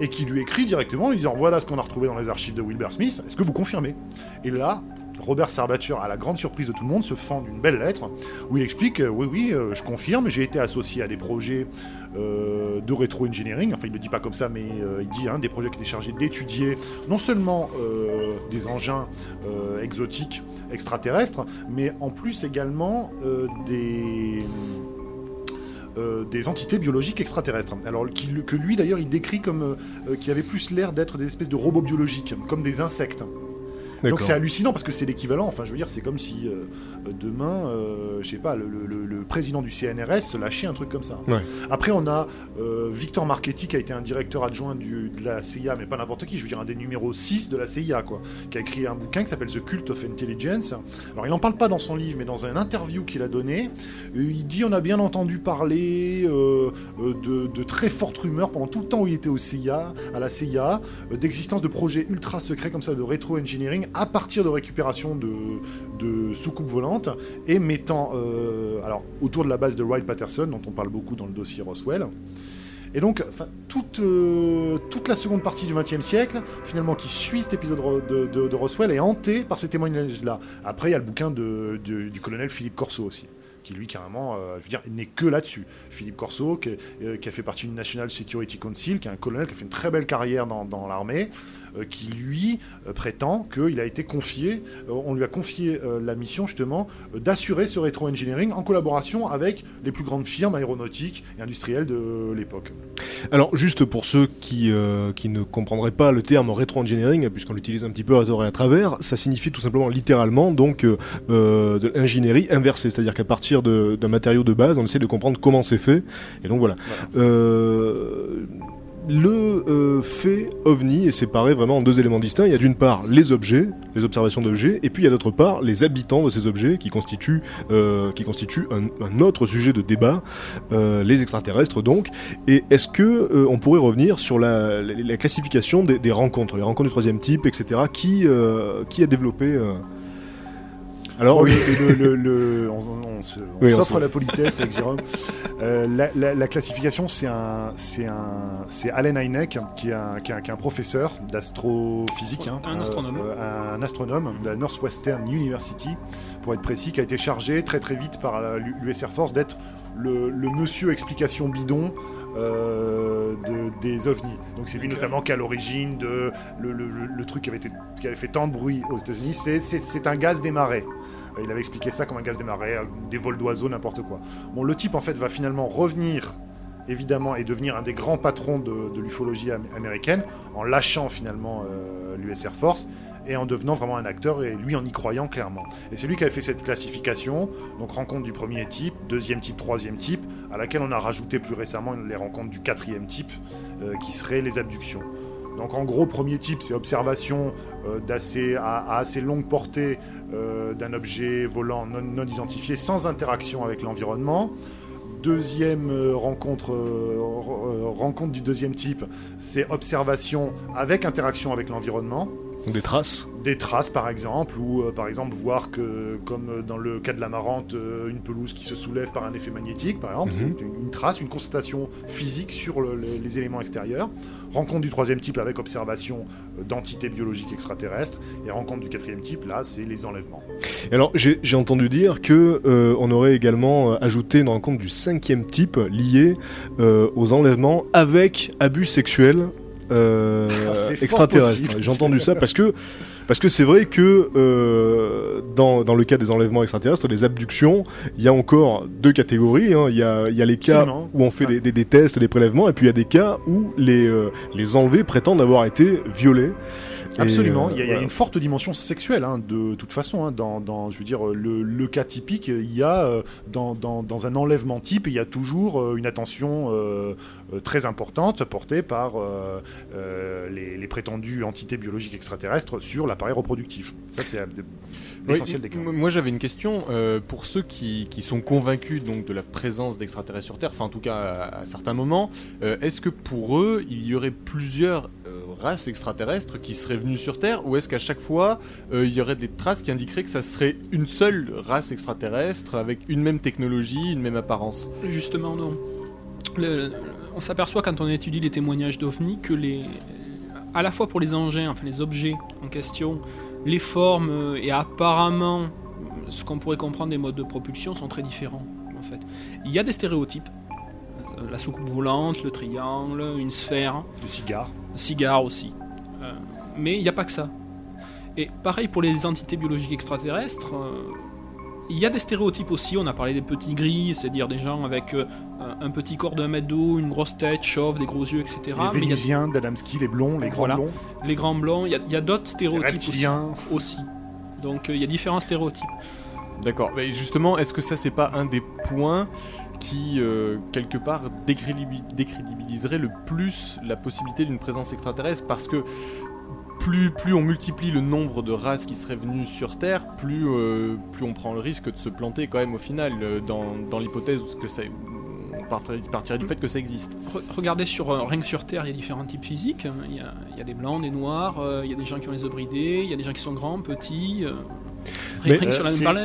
et qui lui écrit directement en lui disant voilà ce qu'on a retrouvé dans les archives de Wilbur Smith, est-ce que vous confirmez? Et là, Robert Sarbacher, à la grande surprise de tout le monde, se fend d'une belle lettre où il explique oui, oui, je confirme, j'ai été associé à des projets euh, de rétro-engineering, enfin il ne le dit pas comme ça, mais euh, il dit hein, des projets qui étaient chargés d'étudier non seulement euh, des engins exotiques extraterrestres, mais en plus également des entités biologiques extraterrestres. Alors que lui d'ailleurs il décrit comme qui avait plus l'air d'être des espèces de robots biologiques, comme des insectes. Donc c'est hallucinant parce que c'est l'équivalent. Enfin, je veux dire, c'est comme si euh, demain, euh, je sais pas, le, le- le- le président du CNRS lâchait un truc comme ça. Ouais. Après, on a euh, Victor Marchetti qui a été un directeur adjoint du- de la CIA, mais pas n'importe qui. Je veux dire, un des numéros 6 de la CIA, quoi, qui a écrit un bouquin qui s'appelle The Cult of Intelligence. Alors, il n'en parle pas dans son livre, mais dans un interview qu'il a donné, euh, il dit on a bien entendu parler de, de très fortes rumeurs pendant tout le temps où il était au CIA, à la CIA, d'existence de projets ultra secrets comme ça de rétro-engineering à partir de récupération de, de soucoupes volantes et mettant euh, alors autour de la base de Wright Patterson dont on parle beaucoup dans le dossier Roswell. Et donc, toute, euh, toute la seconde partie du XXe siècle, finalement, qui suit cet épisode de, Roswell, est hantée par ces témoignages-là. Après, il y a le bouquin de, du colonel Philippe Corso aussi, qui lui carrément, euh, je veux dire, n'est que là-dessus. Philippe Corso, qui, a fait partie du National Security Council, qui est un colonel qui a fait une très belle carrière dans, l'armée, qui lui euh, prétend qu'il a été confié, euh, on lui a confié euh, la mission justement euh, d'assurer ce rétro-engineering en collaboration avec les plus grandes firmes aéronautiques et industrielles de l'époque. Alors, juste pour ceux qui, euh, qui ne comprendraient pas le terme rétro-engineering, puisqu'on l'utilise un petit peu à tort et à travers, ça signifie tout simplement littéralement donc euh, euh, de l'ingénierie inversée, c'est-à-dire qu'à partir d'un matériau de base, on essaie de comprendre comment c'est fait, et donc voilà. Euh, le euh, fait ovni est séparé vraiment en deux éléments distincts. Il y a d'une part les objets, les observations d'objets, et puis il y a d'autre part les habitants de ces objets qui constituent, euh, qui un, autre sujet de débat, euh, les extraterrestres donc. Et est-ce que on pourrait revenir sur la, la- la classification des, des rencontres, les rencontres du troisième type, etc. Qui, qui a développé Alors, Oh, le- le- le- le- on on se- on Oui, on s'offre la politesse avec Jérôme. Euh, la, la- la classification, c'est un, c'est un, c'est Allen Hynek qui est un, qui est un- qui est un professeur d'astrophysique, hein, Un astronome. euh, un astronome de la Northwestern University, pour être précis, qui a été chargé très très vite par la- l'US Air Force d'être le, le monsieur explication bidon. euh, de- des ovnis. Donc c'est lui notamment qui est à l'origine de le, le- le- le truc qui avait, été, qui avait fait tant de bruit aux États-Unis, c'est un gaz des marais. Euh, Il avait expliqué ça comme un gaz des euh, des vols d'oiseaux, n'importe quoi. Bon, le type en fait va finalement revenir évidemment et devenir un des grands patrons de, l'ufologie am- américaine en lâchant finalement l'US Air Force et en devenant vraiment un acteur et lui en y croyant clairement. Et c'est lui qui avait fait cette classification, donc rencontre du premier type, deuxième type, troisième type, à laquelle on a rajouté plus récemment les rencontres du quatrième type, euh, qui seraient les abductions. Donc en gros, premier type, c'est observation euh, d'assez à, assez longue portée euh, d'un objet volant non, identifié sans interaction avec l'environnement. Deuxième euh, rencontre, re- rencontre du deuxième type, c'est observation avec interaction avec l'environnement. Des traces. Des traces par exemple, ou euh, par exemple voir que, comme euh, dans le cas de la marante, euh, une pelouse qui se soulève par un effet magnétique, par exemple, Mhm. c'est une, une trace, une constatation physique sur le- les, les éléments extérieurs. Rencontre du troisième type avec observation d'entités biologiques extraterrestres. Et rencontre du quatrième type, là, c'est les enlèvements. Et Alors, j'ai entendu dire que euh, on aurait également ajouté une rencontre du cinquième type liée aux enlèvements avec abus sexuels euh, Ah, possible. J'ai entendu ça parce que parce que c'est vrai que euh, dans, dans le cas des enlèvements extraterrestres, des abductions, il y a encore deux catégories. hein. Il y, a, il y a les cas Absolument. où on fait des, des- des tests, des prélèvements, et puis il y a des cas où les, euh, les enlevés prétendent avoir été violés. Absolument, euh, il y, a, il y a voilà. une forte dimension sexuelle, hein, de toute façon. hein, dans, dans, je veux dire, le, le cas typique, il y a euh, dans, dans, dans un enlèvement type, il y a toujours euh, une attention euh, euh, très importante portée par euh, euh, les, les prétendues entités biologiques extraterrestres sur l'appareil reproductif. Ça, c'est euh, l'essentiel Oui, des cas. Moi j'avais une question euh, pour ceux qui, qui sont convaincus donc de la présence d'extraterrestres sur Terre, enfin en tout cas à, à certains moments. euh, Est-ce que pour eux il y aurait plusieurs races extraterrestres qui seraient venues sur Terre, ou est-ce qu'à chaque fois euh, il y aurait des traces qui indiqueraient que ça serait une seule race extraterrestre avec une même technologie, une même apparence? Justement, non. On s'aperçoit quand on étudie les témoignages d'OVNI que les, à la fois pour les engins, enfin les objets en question, les formes euh, et apparemment ce qu'on pourrait comprendre des modes de propulsion sont très différents. En fait, il y a des stéréotypes. Euh, La soucoupe volante, le triangle, une sphère, Le cigare. un cigare aussi. Euh, mais il n'y a pas que ça. Et pareil pour les entités biologiques extraterrestres, euh, il y a des stéréotypes aussi. On a parlé des petits gris, c'est-à-dire des gens avec euh, un petit corps d'un mètre d'eau, une grosse tête, chauve, des gros yeux, etc. les Mais y a Vénusiens d'Adamski, les blonds, les grands Voilà. blonds, les grands blancs, il y a, d'autres stéréotypes aussi. aussi. Donc euh, il y a différents stéréotypes. D'accord. Mais justement, est-ce que ça c'est pas un des points qui euh, quelque part décrédibi- décrédibiliserait le plus la possibilité d'une présence extraterrestre parce que plus, plus on multiplie le nombre de races qui seraient venues sur Terre, plus, euh, plus on prend le risque de se planter quand même au final euh, dans, dans l'hypothèse que ça partirait, du fait que ça existe. Re- regardez sur euh, rien que sur Terre, il y a différents types physiques. Il y a, il y a des blancs, des noirs, il y a des gens qui ont les yeux bridés, il y a des gens qui sont grands, petits. Mais, Repris sur la Euh, même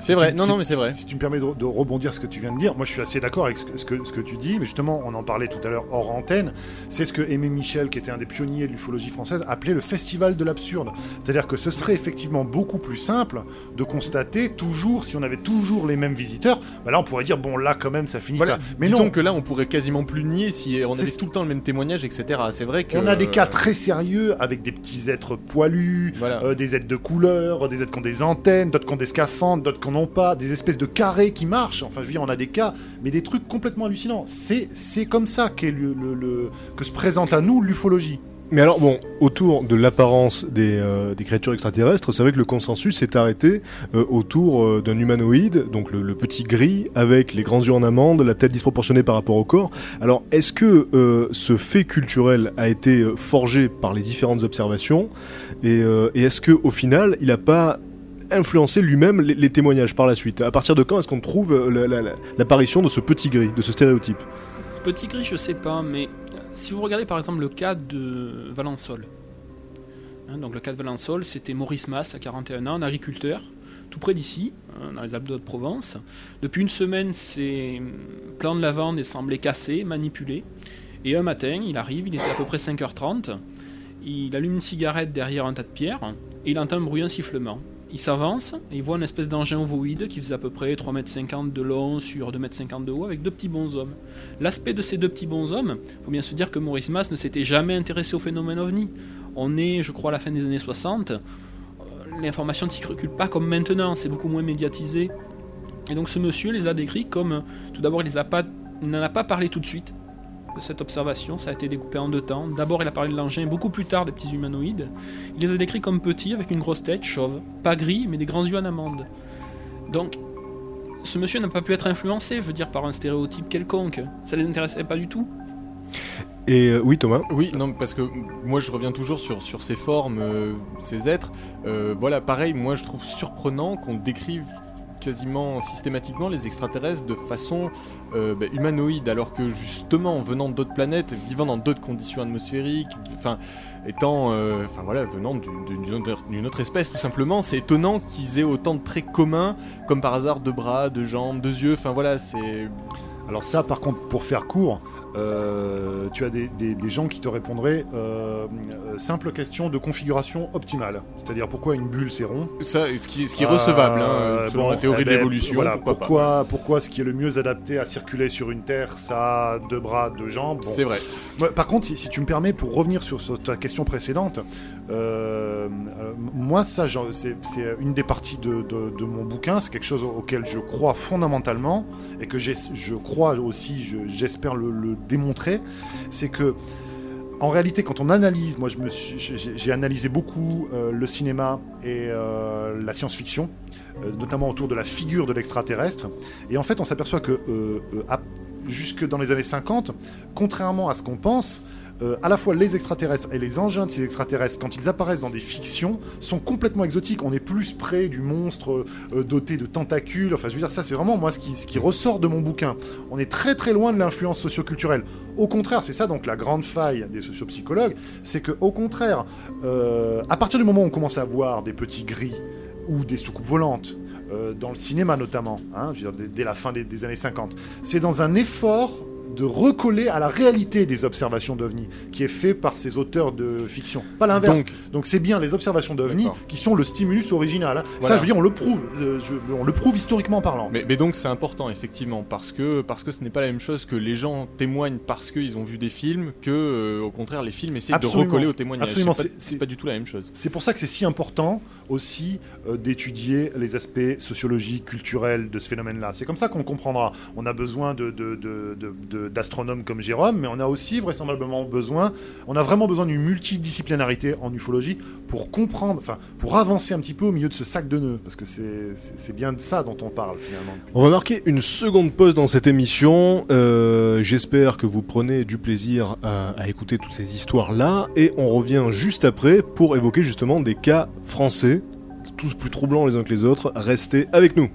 c'est- vrai, tu- non, non, mais c'est vrai. Si tu me permets de, de rebondir ce que tu viens de dire, moi je suis assez d'accord avec ce que, ce que, ce que tu dis, mais justement, on en parlait tout à l'heure hors antenne, c'est ce que Aimé Michel, qui était un des pionniers de l'ufologie française, appelait le festival de l'absurde. C'est-à-dire que ce serait effectivement beaucoup plus simple de constater toujours, si on avait toujours les mêmes visiteurs, bah là on pourrait dire, bon là quand même ça finit Voilà, par... Mais disons non, que là, on pourrait quasiment plus nier si on avait tout le temps le même témoignage, etc. C'est vrai que. on a des cas très sérieux avec des petits êtres poilus, Voilà. Euh, des êtres de couleur, des êtres qui ont des antennes, d'autres qui ont des scaphandres, d'autres qui n'en pas, des espèces de carrés qui marchent. Enfin, je veux dire, on a des cas, mais des trucs complètement hallucinants. C'est, comme ça que se présente à nous l'ufologie. Mais alors, bon, autour de l'apparence des, euh, des créatures extraterrestres, c'est vrai que le consensus s'est arrêté euh, autour euh, d'un humanoïde, donc le, petit gris, avec les grands yeux en amande, la tête disproportionnée par rapport au corps. Alors, est-ce que ce fait culturel a été forgé par les différentes observations? Et, et est-ce que au final, il n'a pas influencé lui-même les, témoignages par la suite À partir de quand est-ce qu'on trouve euh, la- la- la- l'apparition de ce petit gris, de ce stéréotype Petit gris, je sais pas, mais si vous regardez par exemple le cas de Valençol, hein, donc le cas de Valençol, c'était Maurice Mass, à 41 ans, un agriculteur, tout près d'ici, hein, dans les Alpes de Haute-Provence. Depuis une semaine, ses plants de lavande semblaient cassés, manipulés. Et un matin, il arrive, il était à peu près 5h30, il allume une cigarette derrière un tas de pierres, et il entend un bruyant sifflement. Il s'avance, il voit une espèce d'engin ovoïde qui faisait à peu près 3,50 m de long sur 2,50 m de haut, avec deux petits bonshommes. L'aspect de ces deux petits bonshommes, faut bien se dire que Maurice Mass ne s'était jamais intéressé au phénomène ovni. On est, je crois, à la fin des années 60. euh, L'information ne circule pas comme maintenant, c'est beaucoup moins médiatisé. Et donc ce monsieur les a décrits comme, tout d'abord, il il n'en a pas parlé tout de suite de cette observation, ça a été découpé en deux temps. D'abord, il a parlé de l'engin, beaucoup plus tard des petits humanoïdes. Il les a décrits comme petits, avec une grosse tête, chauve, pas gris, mais des grands yeux en amande. Donc, ce monsieur n'a pas pu être influencé, je veux dire, par un stéréotype quelconque. Ça les intéressait pas du tout. Et euh, oui, Thomas? Oui, non, parce que moi je reviens toujours sur, sur ces formes, euh, ces êtres. Euh, voilà, pareil, moi je trouve surprenant qu'on décrive quasiment systématiquement les extraterrestres de façon euh, bah, humanoïde, alors que justement, venant d'autres planètes, vivant dans d'autres conditions atmosphériques, enfin, étant, euh, enfin voilà, venant du- du- d'une autre, autre espèce, tout simplement, c'est étonnant qu'ils aient autant de traits communs, comme par hasard deux bras, deux jambes, deux yeux, enfin voilà, c'est. Alors ça, par contre, pour faire court, euh, tu as des, des- des gens qui te répondraient euh, euh, simple question de configuration optimale. C'est-à-dire pourquoi une bulle c'est rond Ça, ce qui, ce qui est recevable, hein, Euh, selon bon, la théorie eh de ben, l'évolution. Voilà, pourquoi, pourquoi, pourquoi ce qui est le mieux adapté à circuler sur une Terre, ça a deux bras, deux jambes Bon. C'est vrai. Par contre, si, si tu me permets, pour revenir sur, sur ta question précédente, moi, ça, c'est une des parties de, de- de mon bouquin. C'est quelque chose auquel je crois fondamentalement et que je crois aussi, je- j'espère le, le démontrer. C'est que, en réalité, quand on analyse, moi, j'ai analysé beaucoup euh, le cinéma et euh, la science-fiction. euh, notamment autour de la figure de l'extraterrestre. Et en fait, on s'aperçoit que jusque dans les années 50, contrairement à ce qu'on pense, euh, à la fois les extraterrestres et les engins de ces extraterrestres, quand ils apparaissent dans des fictions, sont complètement exotiques. On est plus près du monstre euh, doté de tentacules. Enfin, je veux dire, ça, c'est vraiment moi ce qui, ressort de mon bouquin. On est très très loin de l'influence socioculturelle. Au contraire, c'est ça donc la grande faille des sociopsychologues, c'est que au contraire, euh, à partir du moment où on commence à voir des petits gris ou des soucoupes volantes, dans le cinéma notamment, hein, je veux dire, dès, la fin des années 50. C'est dans un effort de recoller à la réalité des observations d'OVNI, qui est fait par ces auteurs de fiction. Pas l'inverse. Donc, Donc c'est bien les observations d'OVNI qui sont le stimulus original. Ça, je veux dire, on le prouve. euh, je- on le prouve historiquement parlant. mais, mais donc c'est important effectivement parce que parce que ce n'est pas la même chose que les gens témoignent parce qu'ils ont vu des films que euh, au contraire les films essaient Absolument. de recoller au témoignage. Absolument, C'est pas, pas du tout la même chose. C'est pour ça que c'est si important aussi euh, d'étudier les aspects sociologiques, culturels de ce phénomène-là. C'est comme ça qu'on comprendra. On a besoin de, de- de- de- de- d'astronomes comme Jérôme, mais on a aussi vraisemblablement besoin, on a vraiment besoin d'une multidisciplinarité en ufologie pour comprendre, enfin, pour avancer un petit peu au milieu de ce sac de nœuds, parce que c'est, bien de ça dont on parle finalement. On va marquer une seconde pause dans cette émission. Euh, J'espère que vous prenez du plaisir à, à écouter toutes ces histoires-là. Et on revient juste après pour évoquer justement des cas français, tous plus troublants les uns que les autres. Restez avec nous.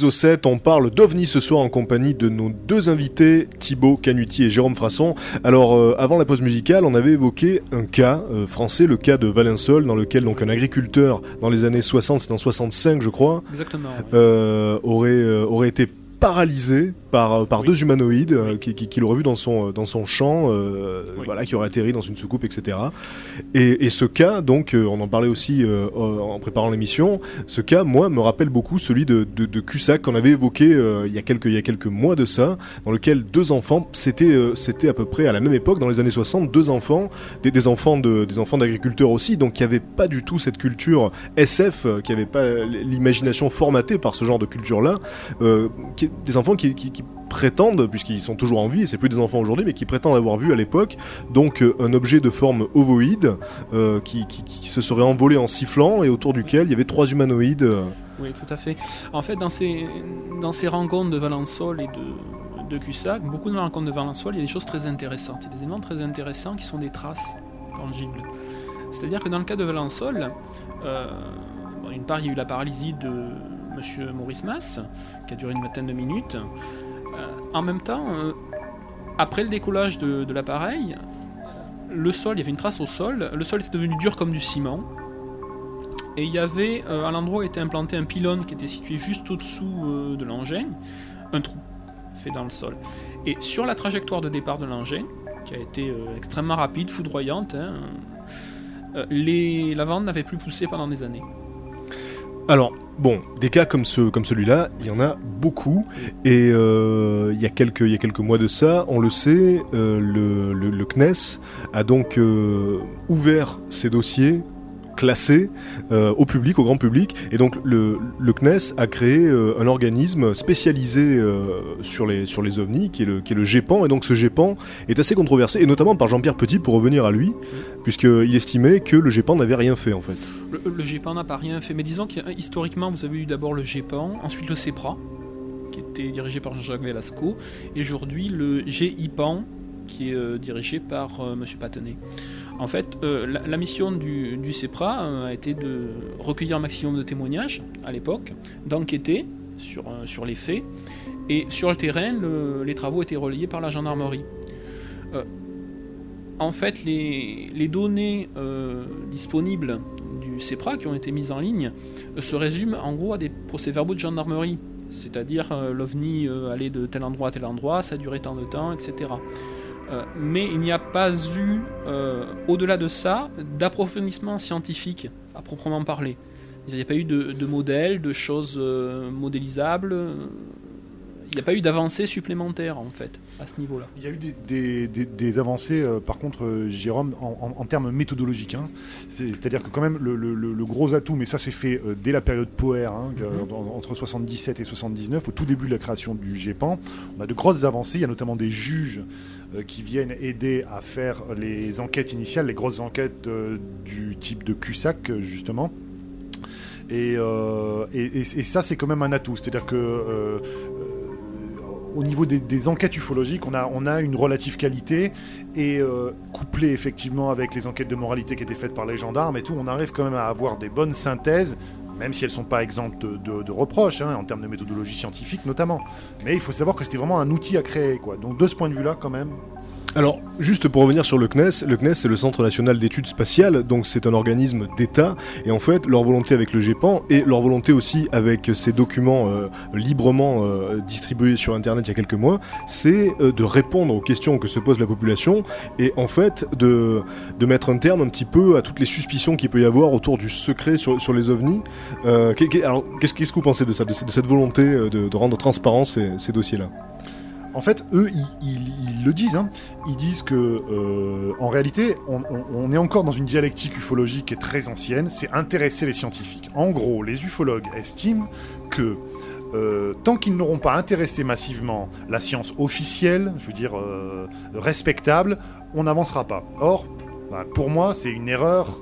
Zo7, on parle d'OVNI ce soir en compagnie de nos deux invités, Thibaut Canuti et Jérôme Frasson. Alors, euh, avant la pause musicale, on avait évoqué un cas euh, français, le cas de Valensole, dans lequel donc un agriculteur, dans les années 60, c'est en 65 je crois, euh, aurait, aurait été paralysé par, par Oui. deux humanoïdes euh, qui, qui, qui l'auraient vu dans son, euh, dans son champ, euh, Oui. voilà, qui auraient atterri dans une soucoupe, etc. Et, et ce cas, donc, euh, on en parlait aussi euh, en préparant l'émission, ce cas, moi, me rappelle beaucoup celui de, de, de Cusack qu'on avait évoqué euh, il, y a quelques, il y a quelques mois de ça, dans lequel deux enfants, c'était euh, c'était à peu près à la même époque, dans les années 60, deux enfants, des, des enfants de, des enfants d'agriculteurs aussi, donc qui n'avaient pas du tout cette culture SF, euh, qui n'avaient pas l'imagination formatée par ce genre de culture-là, euh, qui- des enfants qui, prétendent, puisqu'ils sont toujours en vie, et c'est plus des enfants aujourd'hui, mais qui prétendent avoir vu à l'époque donc euh, un objet de forme ovoïde euh, qui, se serait envolé en sifflant et autour duquel il y avait trois humanoïdes. euh, Oui, tout à fait. En fait, dans ces, dans ces rencontres de Valensol et de, de Cussac, beaucoup de rencontres de Valensol, il y a des choses très intéressantes. Il y a des éléments très intéressants qui sont des traces tangibles. C'est-à-dire que dans le cas de Valensol, euh, bon, d'une part, il y a eu la paralysie de M. Maurice Mass, qui a duré une vingtaine de minutes. Euh, en même temps, euh, après le décollage de, l'appareil, le sol, il y avait une trace au sol, le sol était devenu dur comme du ciment. Et il y avait, euh, à l'endroit où était implanté un pylône qui était situé juste au-dessous de l'engin, un trou fait dans le sol. Et sur la trajectoire de départ de l'engin, qui a été extrêmement rapide, foudroyante, hein, les, la vente n'avait plus poussé pendant des années. Alors, bon, des cas comme, ce, comme celui-là, il y en a beaucoup. Et euh, il, y a quelques, y a quelques mois de ça, on le sait, euh, le, le- le CNES a donc euh, ouvert ses dossiers classés euh, au public, au grand public. Et donc le, CNES a créé euh, un organisme spécialisé euh, sur, les, sur les ovnis, qui est, le, GEPAN. Et donc ce GEPAN est assez controversé, et notamment par Jean-Pierre Petit, pour revenir à lui, puisqu'il estimait que le GEPAN n'avait rien fait en fait. Le, GEPAN n'a pas rien fait, mais disons qu'historiquement, vous avez eu d'abord le GEPAN, ensuite le CEPRA, qui était dirigé par Jean-Jacques Velasco, et aujourd'hui le GIPAN, qui est dirigé par euh, M. Patenay. En fait, euh, la, mission du, CEPRA euh, a été de recueillir un maximum de témoignages à l'époque, d'enquêter sur, euh, les faits, et sur le terrain, le- les travaux étaient relayés par la gendarmerie. En fait, les, les données disponibles du CEPRA qui ont été mises en ligne se résument en gros à des procès-verbaux de gendarmerie. C'est-à-dire l'OVNI allait de tel endroit à tel endroit, ça durait tant de temps, etc. Euh, mais il n'y a pas eu, euh, au-delà de ça, d'approfondissement scientifique à proprement parler. Il n'y a pas eu de, de modèles, de choses euh, modélisables. Il n'y a pas eu d'avancée supplémentaire en fait à ce niveau-là. Il y a eu des, des- des- des avancées, par contre, Jérôme, en, en- en termes méthodologiques. hein. C'est- C'est-à-dire que quand même, le, le- le- le gros atout, mais ça s'est fait dès la période Poer, hein, Mhm. en- entre 77 et 79, au tout début de la création du GEPAN, on a de grosses avancées. Il y a notamment des juges qui viennent aider à faire les enquêtes initiales, les grosses enquêtes euh, du type de CUSAC, euh, justement. Et, euh, et- et- ça, c'est quand même un atout. C'est-à-dire que euh, euh, au niveau des, des enquêtes ufologiques, on a, on a une relative qualité et euh, couplé effectivement avec les enquêtes de moralité qui étaient faites par les gendarmes et tout, on arrive quand même à avoir des bonnes synthèses, même si elles sont pas exemptes de, reproches, hein, en termes de méthodologie scientifique notamment. Mais il faut savoir que c'était vraiment un outil à créer. Donc de ce point de vue-là, quand même, Alors, juste pour revenir sur le CNES, le CNES c'est le Centre national d'études spatiales, donc c'est un organisme d'État, et en fait leur volonté avec le GEPAN et leur volonté aussi avec ces documents euh, librement euh, distribués sur Internet il y a quelques mois, c'est euh, de répondre aux questions que se pose la population et en fait de, mettre un terme un petit peu à toutes les suspicions qu'il peut y avoir autour du secret sur, les ovnis. Alors, qu'est-ce que vous pensez de ça, de, cette- volonté de, rendre transparents ces, ces dossiers-là? En fait, eux, ils, le disent. hein. Ils disent que, euh, en réalité, on, est encore dans une dialectique ufologique qui est très ancienne. C'est intéresser les scientifiques. En gros, les ufologues estiment que euh, tant qu'ils n'auront pas intéressé massivement la science officielle, je veux dire euh, respectable, on n'avancera pas. Or, bah, pour moi, c'est une erreur.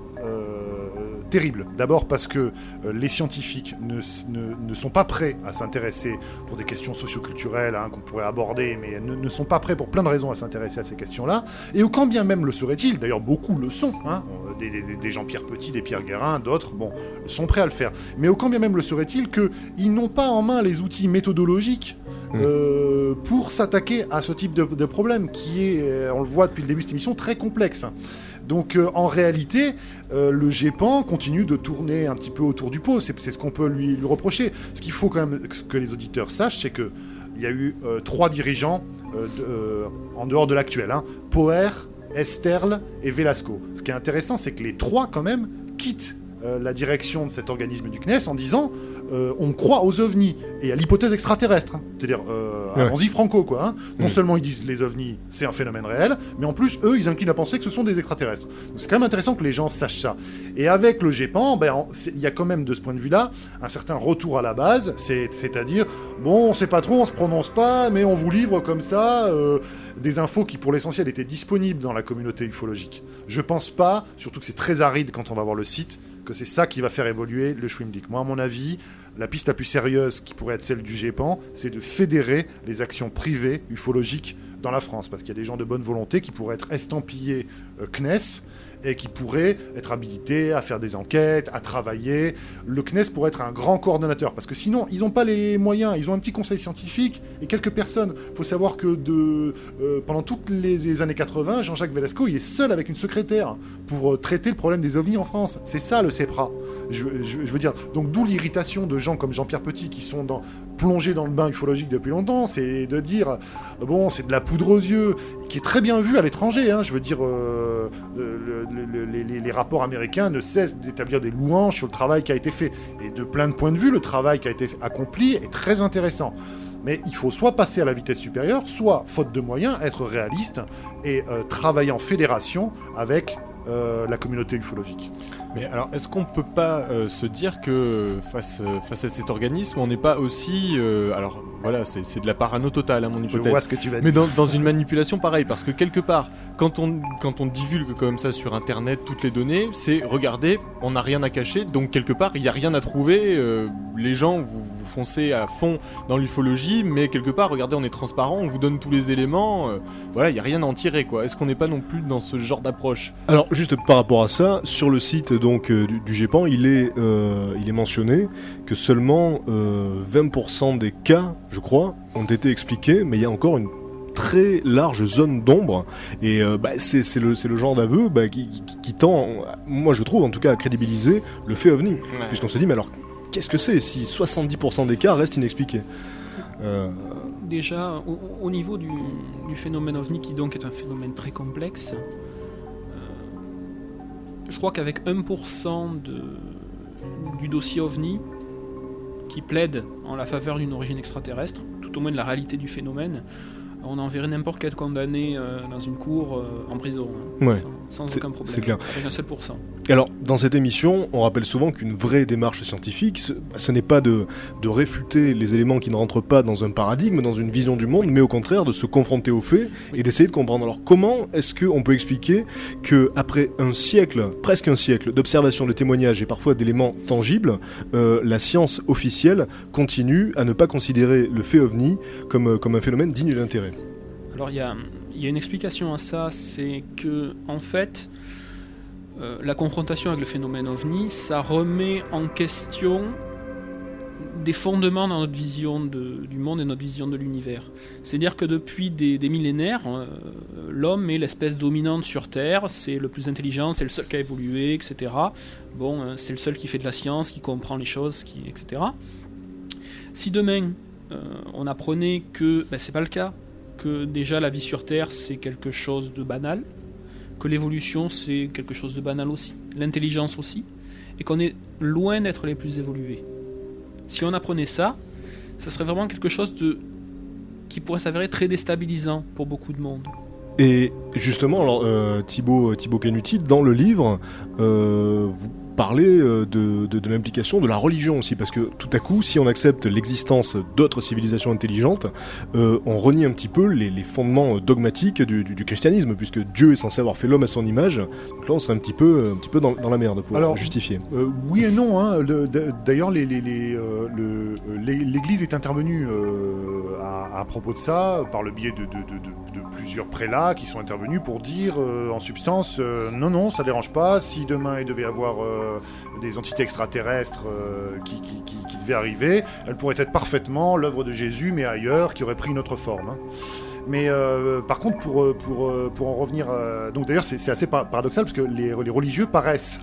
Terrible. D'abord parce que euh, les scientifiques ne, s- ne- ne sont pas prêts à s'intéresser pour des questions socioculturelles hein, qu'on pourrait aborder, mais ne, ne sont pas prêts pour plein de raisons à s'intéresser à ces questions-là. Et au quand bien même le seraient-ils, d'ailleurs beaucoup le sont, hein, euh, des, des- des Jean-Pierre Petit, des Pierre Guérin, d'autres, bon, sont prêts à le faire. Mais au quand bien même le serait-il qu'ils n'ont pas en main les outils méthodologiques Mm. euh, pour s'attaquer à ce type de, de problème qui est, on le voit depuis le début de cette émission, très complexe. Donc euh, en réalité, euh, le GEPAN continue de tourner un petit peu autour du pot. C'est ce qu'on peut lui, reprocher. Ce qu'il faut quand même que les auditeurs sachent, c'est que il y a eu euh, trois dirigeants en dehors de l'actuel. Hein, Poher, Esterle et Velasco. Ce qui est intéressant, c'est que les trois quand même quittent euh, la direction de cet organisme du CNES en disant euh, on croit aux ovnis et à l'hypothèse extraterrestre. hein. C'est-à-dire, euh, Ouais. allons-y franco, quoi. hein. Non Mm. seulement ils disent les ovnis, c'est un phénomène réel, mais en plus, eux, ils inclinent à penser que ce sont des extraterrestres. Donc c'est quand même intéressant que les gens sachent ça. Et avec le GEPAN, ben, il y a quand même de ce point de vue-là un certain retour à la base, c'est- c'est-à-dire, bon, on sait pas trop, on se prononce pas, mais on vous livre comme ça euh, des infos qui, pour l'essentiel, étaient disponibles dans la communauté ufologique. Je pense pas, surtout que c'est très aride quand on va voir le site, que c'est ça qui va faire évoluer le Schwimdick. Moi, à mon avis, la piste la plus sérieuse qui pourrait être celle du GEPAN, c'est de fédérer les actions privées ufologiques dans la France, parce qu'il y a des gens de bonne volonté qui pourraient être estampillés euh, CNES et qui pourraient être habilités à faire des enquêtes, à travailler. Le CNES pourrait être un grand coordonnateur, parce que sinon, ils n'ont pas les moyens. Ils ont un petit conseil scientifique et quelques personnes. Il faut savoir que de, euh, pendant toutes les, les années 80, Jean-Jacques Velasco, il est seul avec une secrétaire pour euh, traiter le problème des ovnis en France. C'est ça le CEPRA. Je, veux dire, donc d'où l'irritation de gens comme Jean-Pierre Petit qui sont plongés dans le bain ufologique depuis longtemps, c'est de dire, bon, c'est de la poudre aux yeux, qui est très bien vu à l'étranger. hein. je veux dire, euh, le- le- le- les, les- les rapports américains ne cessent d'établir des louanges sur le travail qui a été fait. Et de plein de points de vue, le travail qui a été accompli est très intéressant. Mais il faut soit passer à la vitesse supérieure, soit, faute de moyens, être réaliste et euh, travailler en fédération avec euh, la communauté ufologique. Mais alors, est-ce qu'on peut pas euh, se dire que face, euh, face à cet organisme, on n'est pas aussi. euh, alors, voilà, c'est c'est de la parano totale, hein, mon Je hypothèse. vois ce que tu vas Mais dire. dans, dans une manipulation pareille, parce que quelque part, quand on, quand on divulgue comme ça sur Internet toutes les données, c'est regardez, on n'a rien à cacher, donc quelque part, il n'y a rien à trouver. euh, les gens, vous, vous foncez à fond dans l'ufologie, mais quelque part, regardez, on est transparent, on vous donne tous les éléments. euh, voilà, il n'y a rien à en tirer, quoi. Est-ce qu'on n'est pas non plus dans ce genre d'approche? Alors juste par rapport à ça, sur le site donc euh, du, du GEPAN, il est, euh, il est mentionné que seulement euh, 20% des cas, je crois, ont été expliqués, mais il y a encore une très large zone d'ombre. Et euh, bah, c'est le, genre d'aveu bah, qui, qui- qui tend, moi je trouve en tout cas, à crédibiliser le fait ovni. Puisqu'on se dit, mais alors qu'est-ce que c'est si 70% des cas restent inexpliqués? Euh, Déjà, au, au niveau du, du phénomène ovni, qui donc est un phénomène très complexe, euh, je crois qu'avec 1% de, du dossier ovni qui plaide en la faveur d'une origine extraterrestre, tout au moins de la réalité du phénomène, on enverrait n'importe quel condamné euh, dans une cour euh, en prison, hein, Ouais, sans, aucun problème, c'est clair. avec un seul pourcent. Et Alors, dans cette émission, on rappelle souvent qu'une vraie démarche scientifique, ce, bah, ce n'est pas de, de réfuter les éléments qui ne rentrent pas dans un paradigme, dans une vision du monde, mais au contraire de se confronter aux faits et d'essayer de comprendre. Alors, comment est-ce qu'on peut expliquer que après un siècle, presque un siècle, d'observation, de témoignages et parfois d'éléments tangibles, euh, la science officielle continue à ne pas considérer le fait ovni comme, comme un phénomène digne d'intérêt? Alors il y a, une explication à ça, c'est que en fait, euh, la confrontation avec le phénomène ovni, ça remet en question des fondements dans notre vision du monde et notre vision de l'univers. C'est-à-dire que depuis des, millénaires, euh, l'homme est l'espèce dominante sur Terre, c'est le plus intelligent, c'est le seul qui a évolué, etc. Bon, euh, c'est le seul qui fait de la science, qui comprend les choses, etc. Si demain on apprenait que ben, c'est pas le cas, que déjà la vie sur Terre c'est quelque chose de banal, que l'évolution c'est quelque chose de banal aussi, l'intelligence aussi, et qu'on est loin d'être les plus évolués. Si on apprenait ça, ça serait vraiment quelque chose de qui pourrait s'avérer très déstabilisant pour beaucoup de monde. Et justement, alors euh, Thibaut, Thibaut Canuti, dans le livre, euh, vous, parler euh, de, de, de l'implication de la religion aussi, parce que tout à coup, si on accepte l'existence d'autres civilisations intelligentes, euh, on renie un petit peu les, les fondements dogmatiques du, du- du christianisme, puisque Dieu est censé avoir fait l'homme à son image. Donc là, on serait un petit peu, un petit peu dans, dans la merde pour Alors, justifier. Euh, oui et non. Hein. Le- D'ailleurs, les- les- les, euh, le- euh, l'é- l'Église est intervenue euh, à, à propos de ça par le biais de, de- plusieurs prélats qui sont intervenus pour dire, euh, en substance, euh, non, non, ça dérange pas. Si demain il devait y avoir euh, des entités extraterrestres euh, qui, devaient arriver, elles pourraient être parfaitement l'œuvre de Jésus, mais ailleurs, qui aurait pris une autre forme. hein. Mais euh, par contre, pour, euh, pour, euh, pour en revenir... euh, donc d'ailleurs, c'est assez par- paradoxal, parce que les religieux paraissent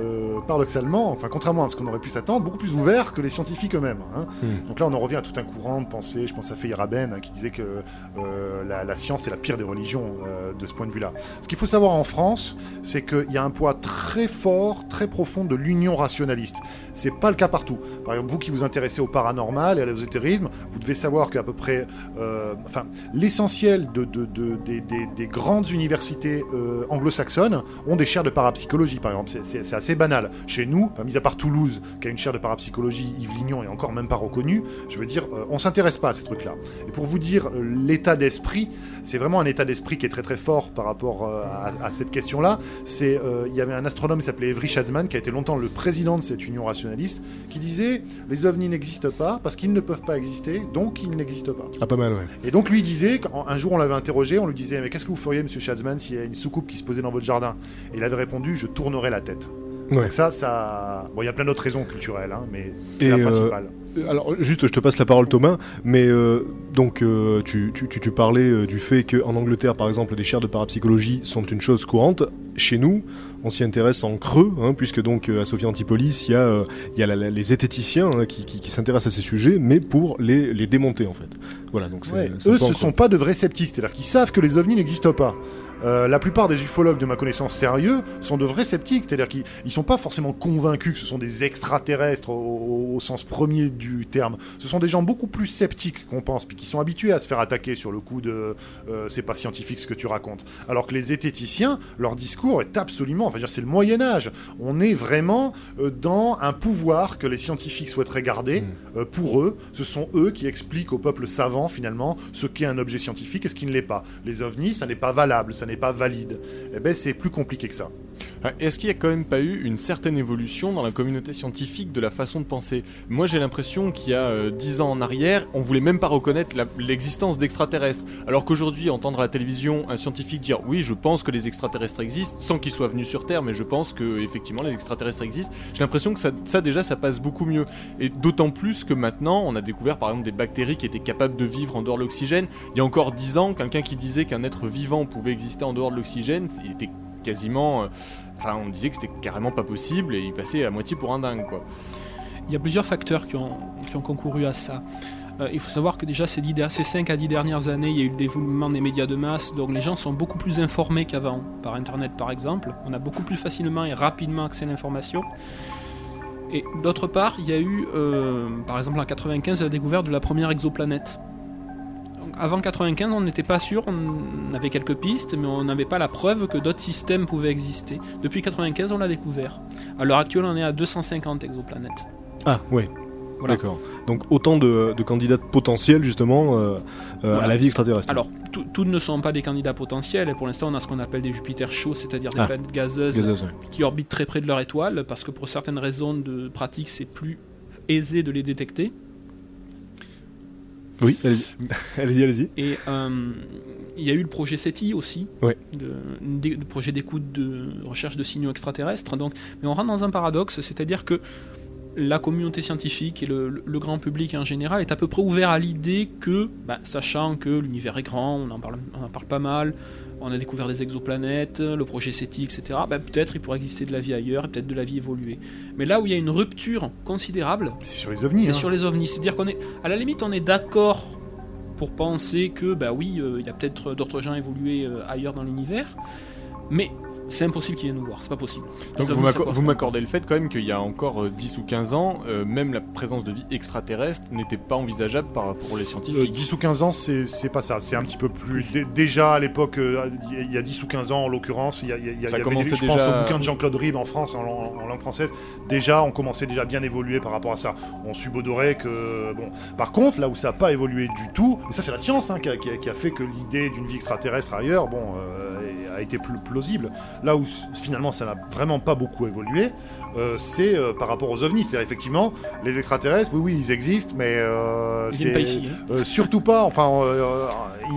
euh, paradoxalement, enfin contrairement à ce qu'on aurait pu s'attendre, beaucoup plus ouverts que les scientifiques eux-mêmes. hein. Hmm. Donc là, on en revient à tout un courant de pensée. Je pense à Feyerabend hein, qui disait que euh, la, la science est la pire des religions euh, de ce point de vue-là. Ce qu'il faut savoir en France, c'est qu'il y a un poids très fort, très profond de l'union rationaliste. C'est pas le cas partout. Par exemple, vous qui vous intéressez au paranormal et à l'ésotérisme, vous devez savoir qu'à peu près, euh, enfin, l'essentiel de, de- de- des, des- des grandes universités anglo-saxonnes ont des chaires de parapsychologie, par exemple. C'est- c'est assez banal. Chez nous, enfin, mis à part Toulouse, qui a une chaire de parapsychologie, Yves Lignon est encore même pas reconnu, je veux dire, euh, on s'intéresse pas à ces trucs-là. Et pour vous dire, euh, l'état d'esprit, c'est vraiment un état d'esprit qui est très très fort par rapport euh, à, à cette question-là. C'est, euh, il y avait un astronome qui s'appelait Evry Schatzman, qui a été longtemps le président de cette union rationaliste, qui disait les ovnis n'existent pas parce qu'ils ne peuvent pas exister, donc ils n'existent pas. Ah, pas mal, ouais. Et donc lui disait, quand un jour on l'avait interrogé, on lui disait mais qu'est-ce que vous feriez Monsieur Schatzman s'il y a une soucoupe qui se posait dans votre jardin? Et il avait répondu je tournerais la tête. Ouais. Donc ça, ça, bon il y a plein d'autres raisons culturelles, hein, mais c'est la euh, principale. Alors juste, je te passe la parole Thomas, mais euh, donc euh, tu, tu, tu, tu parlais euh, du fait qu'en Angleterre, par exemple, des chaires de parapsychologie sont une chose courante. Chez nous, on s'y intéresse en creux, hein, puisque donc euh, à Sophie Antipolis, il y a, euh, il y a la- la- les zététiciens hein, qui, qui, qui s'intéressent à ces sujets, mais pour les, les démonter en fait. Voilà, donc c'est Ouais, Eux, ce creux. sont pas de vrais sceptiques, c'est-à-dire qu'ils savent que les ovnis n'existent pas. Euh, la plupart des ufologues de ma connaissance sérieux sont de vrais sceptiques, c'est-à-dire qu'ils ils sont pas forcément convaincus que ce sont des extraterrestres au, au sens premier du terme. Ce sont des gens beaucoup plus sceptiques qu'on pense, puis qui sont habitués à se faire attaquer sur le coup de euh, c'est pas scientifique ce que tu racontes. Alors que les zététiciens, leur discours est absolument, enfin c'est le Moyen Âge. On est vraiment euh, dans un pouvoir que les scientifiques souhaiteraient garder euh, pour eux. Ce sont eux qui expliquent au peuple savant finalement ce qu'est un objet scientifique et ce qui ne l'est pas. Les ovnis, ça n'est pas valable, ça n'est pas valide. Eh ben c'est plus compliqué que ça. Ah, Est-ce qu'il n'y a quand même pas eu une certaine évolution dans la communauté scientifique de la façon de penser? Moi j'ai l'impression qu'il y a euh, dix ans en arrière, on voulait même pas reconnaître l'existence d'extraterrestres. Alors qu'aujourd'hui, entendre à la télévision un scientifique dire oui, je pense que les extraterrestres existent, sans qu'ils soient venus sur Terre, mais je pense que effectivement les extraterrestres existent, j'ai l'impression que ça, ça déjà ça passe beaucoup mieux. Et d'autant plus que maintenant, on a découvert par exemple des bactéries qui étaient capables de vivre en dehors de l'oxygène. Il y a encore dix ans, quelqu'un qui disait qu'un être vivant pouvait exister en dehors de l'oxygène, il était quasiment. euh, Enfin, on disait que c'était carrément pas possible et il passait à moitié pour un dingue, quoi. Il y a plusieurs facteurs qui ont, qui ont concouru à ça. Euh, il faut savoir que déjà ces, 10 der- ces 5 à 10 dernières années, il y a eu le développement des médias de masse, donc les gens sont beaucoup plus informés qu'avant, par Internet par exemple. On a beaucoup plus facilement et rapidement accès à l'information. Et d'autre part, il y a eu, euh, par exemple en 95, la découverte de la première exoplanète. Avant 95, on n'était pas sûr, on avait quelques pistes, mais on n'avait pas la preuve que d'autres systèmes pouvaient exister. Depuis 95, on l'a découvert. À l'heure actuelle, on est à 250 exoplanètes. Ah, ouais. Voilà. D'accord. Donc autant de, de candidats potentiels justement euh, euh, Voilà. à la vie extraterrestre. Alors, tout- tous ne sont pas des candidats potentiels, et pour l'instant, on a ce qu'on appelle des Jupiters chauds, c'est-à-dire des Ah. planètes gazeuses qui orbitent très près de leur étoile, parce que pour certaines raisons de pratique, c'est plus aisé de les détecter. Oui, allez-y, allez-y. Et euh, il y a eu le projet SETI aussi, Ouais. de, de- de projet d'écoute de recherche de signaux extraterrestres. Donc, mais on rentre dans un paradoxe, c'est-à-dire que la communauté scientifique et le, le grand public en général est à peu près ouvert à l'idée que, bah, sachant que l'univers est grand, on en, parle, on en parle pas mal, on a découvert des exoplanètes, le projet SETI, etc., bah, peut-être il pourrait exister de la vie ailleurs et peut-être de la vie évoluer. Mais là où il y a une rupture considérable, C'est sur les ovnis. c'est hein. sur les ovnis. C'est-à-dire qu'on est, à la limite, on est d'accord pour penser que, bah oui, euh, il y a peut-être d'autres gens évolués euh, ailleurs dans l'univers, mais c'est impossible qu'ils viennent nous voir, c'est pas possible. Donc vous ça m'accordez le fait quand même qu'il y a encore euh, 10 ou 15 ans, euh, même la présence de vie extraterrestre n'était pas envisageable par, pour les Euh, scientifiques. 10 ou 15 ans, c'est c'est pas ça. C'est un petit peu plus. dé- déjà à l'époque, euh, il y a 10 ou 15 ans en l'occurrence, il y, a- il y a- y Ça avait je pense déjà- au bouquin de Jean-Claude Ribes en France, en, en- en langue française. Déjà, on commençait déjà à bien évoluer par rapport à ça. On subodorait que. Bon. Par contre, là où ça n'a pas évolué du tout, mais ça c'est la science hein, qui, a, qui a- qui a fait que l'idée d'une vie extraterrestre ailleurs, bon, euh, a été plus plausible. Là où finalement ça n'a vraiment pas beaucoup évolué, euh, c'est euh, par rapport aux ovnis. C'est-à-dire effectivement, les extraterrestres, oui, oui, ils existent, mais euh, Ils viennent c'est- pas ici. hein. euh, surtout pas, enfin, euh,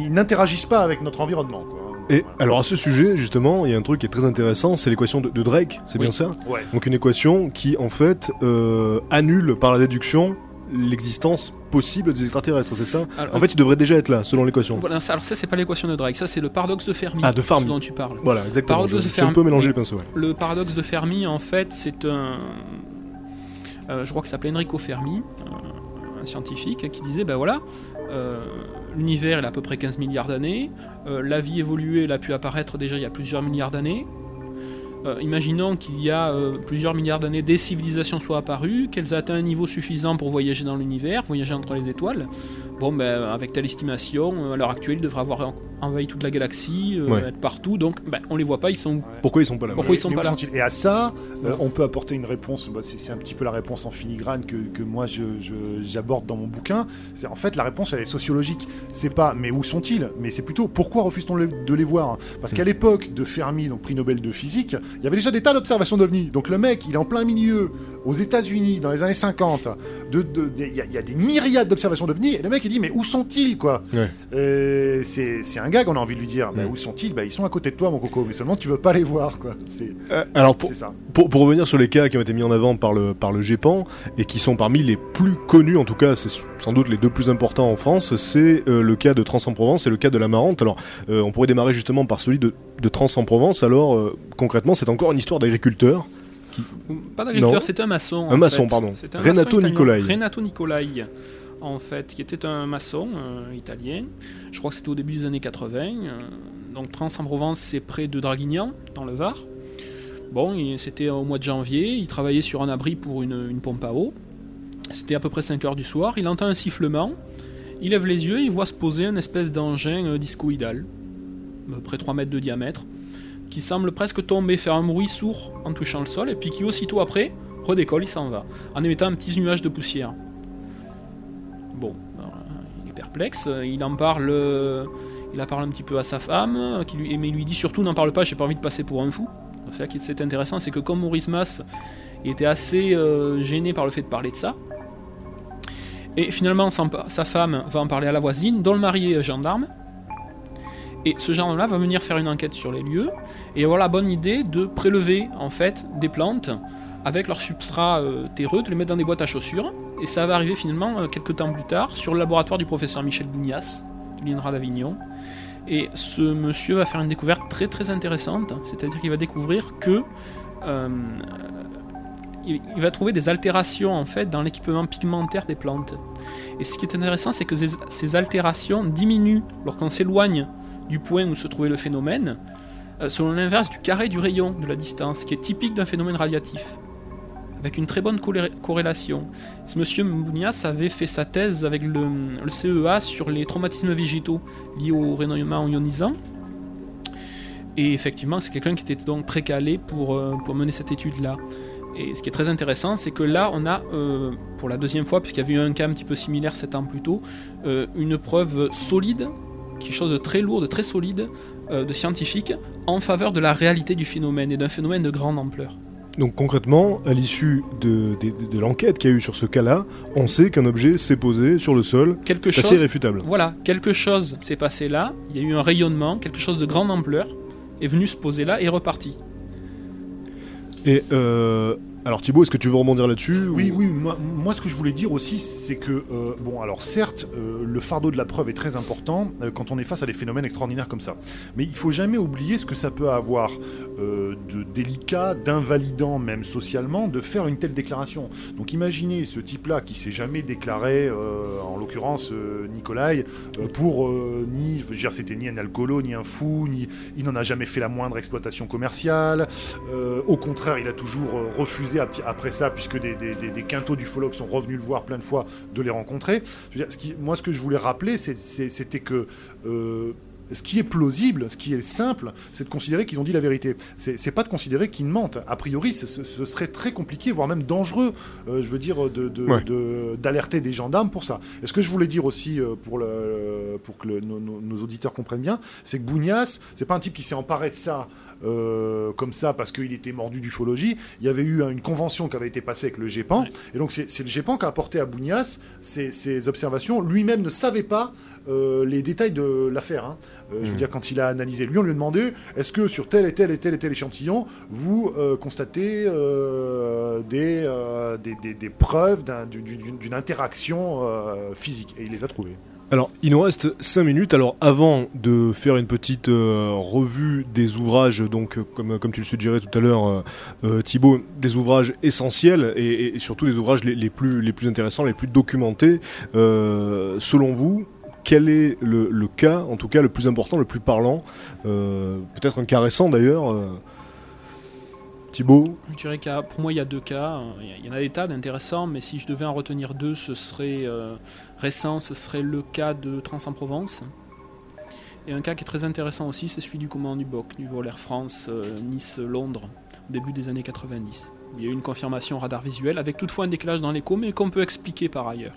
ils n'interagissent pas avec notre environnement. Quoi. Et alors à ce sujet, justement, il y a un truc qui est très intéressant, c'est l'équation de, de Drake, c'est Oui. bien ça? Ouais. Donc une équation qui, en fait, euh, annule par la déduction l'existence possible des extraterrestres, c'est ça Alors, En fait, ils devraient déjà être là, selon l'équation. voilà, ça, alors ça c'est pas l'équation de Drake, ça c'est le paradoxe de Fermi. Ah, de Fermi. ce dont tu parles. Voilà, exactement. Paradoxe Je, de Fermi. peux mélanger les pinceaux. ouais. Le paradoxe de Fermi, en fait, c'est un. euh, je crois qu'il s'appelait Enrico Fermi, un, un scientifique, qui disait ben voilà, euh, l'univers il a à peu près 15 milliards d'années, euh, la vie évoluée elle a pu apparaître déjà il y a plusieurs milliards d'années. Euh, imaginons qu'il y a euh, plusieurs milliards d'années, des civilisations soient apparues, qu'elles atteint un niveau suffisant pour voyager dans l'univers, voyager entre les étoiles. Bon, ben, avec telle estimation, à l'heure actuelle, ils devraient avoir en- envahi toute la galaxie, euh, Ouais. être partout, donc ben, on les voit pas, ils sont où Pourquoi ils sont pas là Pourquoi ils sont Mais pas là Et à ça, euh, on peut apporter une réponse. bah, c'est c'est un petit peu la réponse en filigrane que, que moi je- je- j'aborde dans mon bouquin. C'est en fait la réponse, elle est sociologique. C'est pas mais où sont-ils? Mais c'est plutôt pourquoi refuse-t-on de les voir? Parce qu'à l'époque de Fermi, donc prix Nobel de physique, il y avait déjà des tas d'observations d'ovnis. Donc le mec, il est en plein milieu aux États-Unis dans les années 50. de- de- Il y, a- il y a des myriades d'observations d'ovnis et le mec il dit mais où sont-ils quoi Ouais. Euh, C'est un gag, on a envie de lui dire. Bah, Ouais. où sont-ils? Bah ils sont à côté de toi mon coco, mais seulement tu veux pas les voir quoi. Euh, Alors pour, c'est ça. Pour, pour revenir sur les cas qui ont été mis en avant par le, par le GEPAN et qui sont parmi les plus connus, en tout cas c'est sans doute les deux plus importants en France, c'est euh, le cas de Trans-en-Provence et le cas de la Marante. Alors on pourrait démarrer justement par celui de, de Trans-en-Provence. Alors euh, concrètement c'est encore une histoire Pas d'agriculteur, c'était un maçon. Un maçon, fait. pardon. Renato. Nicolai. Renato Nicolai, en fait, qui était un maçon euh, italien. Je crois que c'était au début des années 80. euh, donc Trans-en-Provence, c'est près de Draguignan, dans le Var. Bon, c'était au mois de janvier. Il travaillait sur un abri pour une, une pompe à eau. C'était à peu près 5 heures du soir. Il entend un sifflement. Il lève les yeux. Il voit se poser une espèce d'engin euh, discoïdal, à peu près 3 mètres de diamètre qui semble presque tomber, faire un bruit sourd en touchant le sol, et puis qui aussitôt après redécolle, il s'en va, en émettant un petit nuage de poussière. Bon, il est perplexe, il en parle, il en parle un petit peu à sa femme, qui lui, mais il lui dit surtout n'en parle pas, j'ai pas envie de passer pour un fou. C'est là qui c'est intéressant, c'est que comme Maurice Mass il était assez euh, gêné par le fait de parler de ça, et finalement sa, sa femme va en parler à la voisine, dont le mari est gendarme, et ce gendarme-là va venir faire une enquête sur les lieux et avoir la bonne idée de prélever en fait des plantes avec leur substrat euh, terreux, de les mettre dans des boîtes à chaussures. Et ça va arriver finalement euh, quelques temps plus tard sur le laboratoire du professeur Michel Bougnas, de l'INRA d'Avignon. Et ce monsieur va faire une découverte très très intéressante, c'est-à-dire qu'il va découvrir que euh, il, va trouver des altérations en fait dans l'équipement pigmentaire des plantes. Et ce qui est intéressant, c'est que ces, ces altérations diminuent lorsqu'on s'éloigne du point où se trouvait le phénomène, selon l'inverse du carré du rayon de la distance, qui est typique d'un phénomène radiatif, avec une très bonne corré- corrélation. Ce monsieur Mbounias avait fait sa thèse avec le, CEA sur les traumatismes végétaux liés au rayonnement ionisant. Et effectivement, c'est quelqu'un qui était donc très calé pour, euh, pour mener cette étude-là. Et ce qui est très intéressant, c'est que là, on a, euh, pour la deuxième fois, puisqu'il y avait eu un cas un petit peu similaire sept ans plus tôt, euh, une preuve solide quelque chose de très lourd, de très solide, euh, de scientifique, en faveur de la réalité du phénomène et d'un phénomène de grande ampleur. Donc concrètement, à l'issue de, de, de l'enquête qu'il y a eu sur ce cas-là, on sait qu'un objet s'est posé sur le sol. Quelque C'est assez chose, irréfutable. voilà, quelque chose s'est passé là, il y a eu un rayonnement, quelque chose de grande ampleur est venu se poser là et est reparti. Et euh, Alors Thibaut, est-ce que tu veux rebondir là-dessus Oui, ou- oui, moi, ce que je voulais dire aussi, c'est que, euh, bon, alors certes, euh, le fardeau de la preuve est très important euh, quand on est face à des phénomènes extraordinaires comme ça. Mais il faut jamais oublier ce que ça peut avoir de délicat, d'invalidant même socialement, de faire une telle déclaration. Donc imaginez ce type-là qui s'est jamais déclaré, en l'occurrence Nicolai, pour ni, je veux dire, c'était ni un alcoolo, ni un fou, ni il n'en a jamais fait la moindre exploitation commerciale. Au contraire, il a toujours refusé après ça, puisque des, des, des, des quintos du Foloc sont revenus le voir plein de fois, de les rencontrer. Je veux dire, ce qui, moi, ce que je voulais rappeler, c'était que euh, ce qui est plausible, ce qui est simple, c'est de considérer qu'ils ont dit la vérité. C'est pas de considérer qu'ils mentent. A priori, ce, serait très compliqué, voire même dangereux, euh, je veux dire, de- de- Ouais. de- d'alerter des gendarmes pour ça. Et ce que je voulais dire aussi, euh, pour, le, pour que le- nos auditeurs comprennent bien, c'est que Bougnas, c'est pas un type qui s'est emparé de ça euh, comme ça parce qu'il était mordu d'ufologie. Il y avait eu une convention qui avait été passée avec le GEPAN. Ouais. Et donc, c'est le GEPAN qui a apporté à Bougnas ces, ces observations. Lui-même ne savait pas euh, les détails de l'affaire. hein. Euh, Je veux Mhm. dire, quand il a analysé, lui, on lui a demandé est-ce que sur tel et tel et tel et tel échantillon, vous euh, constatez des, des, des- des preuves d'un- d'une- interaction physique? Et il les a trouvées. Alors, il nous reste 5 minutes. Alors, avant de faire une petite euh, revue des ouvrages, donc, euh, comme, comme tu le suggérais tout à l'heure, euh, euh, Thibaut, des ouvrages essentiels et, surtout des ouvrages les, plus, les plus intéressants, les plus documentés, euh, selon vous, quel est le, le cas, en tout cas le plus important, le plus parlant, euh, peut-être un cas récent d'ailleurs euh, Thibaut Je dirais a- pour moi, il y a deux cas. Il y en a des tas d'intéressants, mais si je devais en retenir deux, ce serait euh, récent, ce serait le cas de Trans-en-Provence. Et un cas qui est très intéressant aussi, c'est celui du commandant du BOC, du vol Air France euh, Nice-Londres, au début des années 90. Il y a eu une confirmation radar visuel, avec toutefois un décalage dans l'écho, mais qu'on peut expliquer par ailleurs.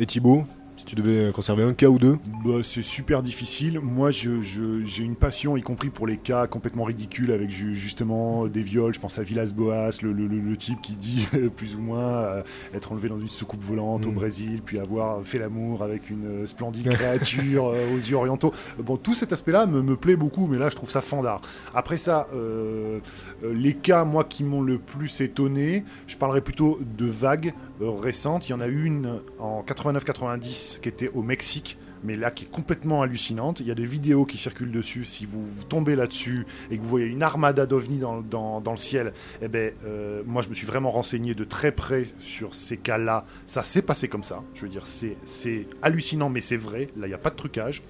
et Thibaut? Si tu devais conserver un cas ou deux Bah, c'est super difficile. Moi, je- je- j'ai une passion, y compris pour les cas complètement ridicules, avec ju- justement des viols. Je pense à Villas-Boas, le, le- le- le type qui dit plus ou moins euh, être enlevé dans une soucoupe volante au Mm. Brésil, puis avoir fait l'amour avec une euh, splendide créature euh, aux yeux orientaux. Bon, tout cet aspect-là me, me plaît beaucoup, mais là, je trouve ça fandard. Après ça, euh, euh, les cas, moi, qui m'ont le plus étonné, je parlerai plutôt de vagues euh, récentes. Il y en a une en 89-90 qui était au Mexique mais là qui est complètement hallucinante. Il y a des vidéos qui circulent dessus. Si vous, tombez là-dessus et que vous voyez une armada d'ovnis dans, le ciel, eh ben, euh, moi je me suis vraiment renseigné de très près sur ces cas-là. Ça s'est passé comme ça. Je veux dire, c'est c'est hallucinant, mais c'est vrai. Là, il n'y a pas de trucage.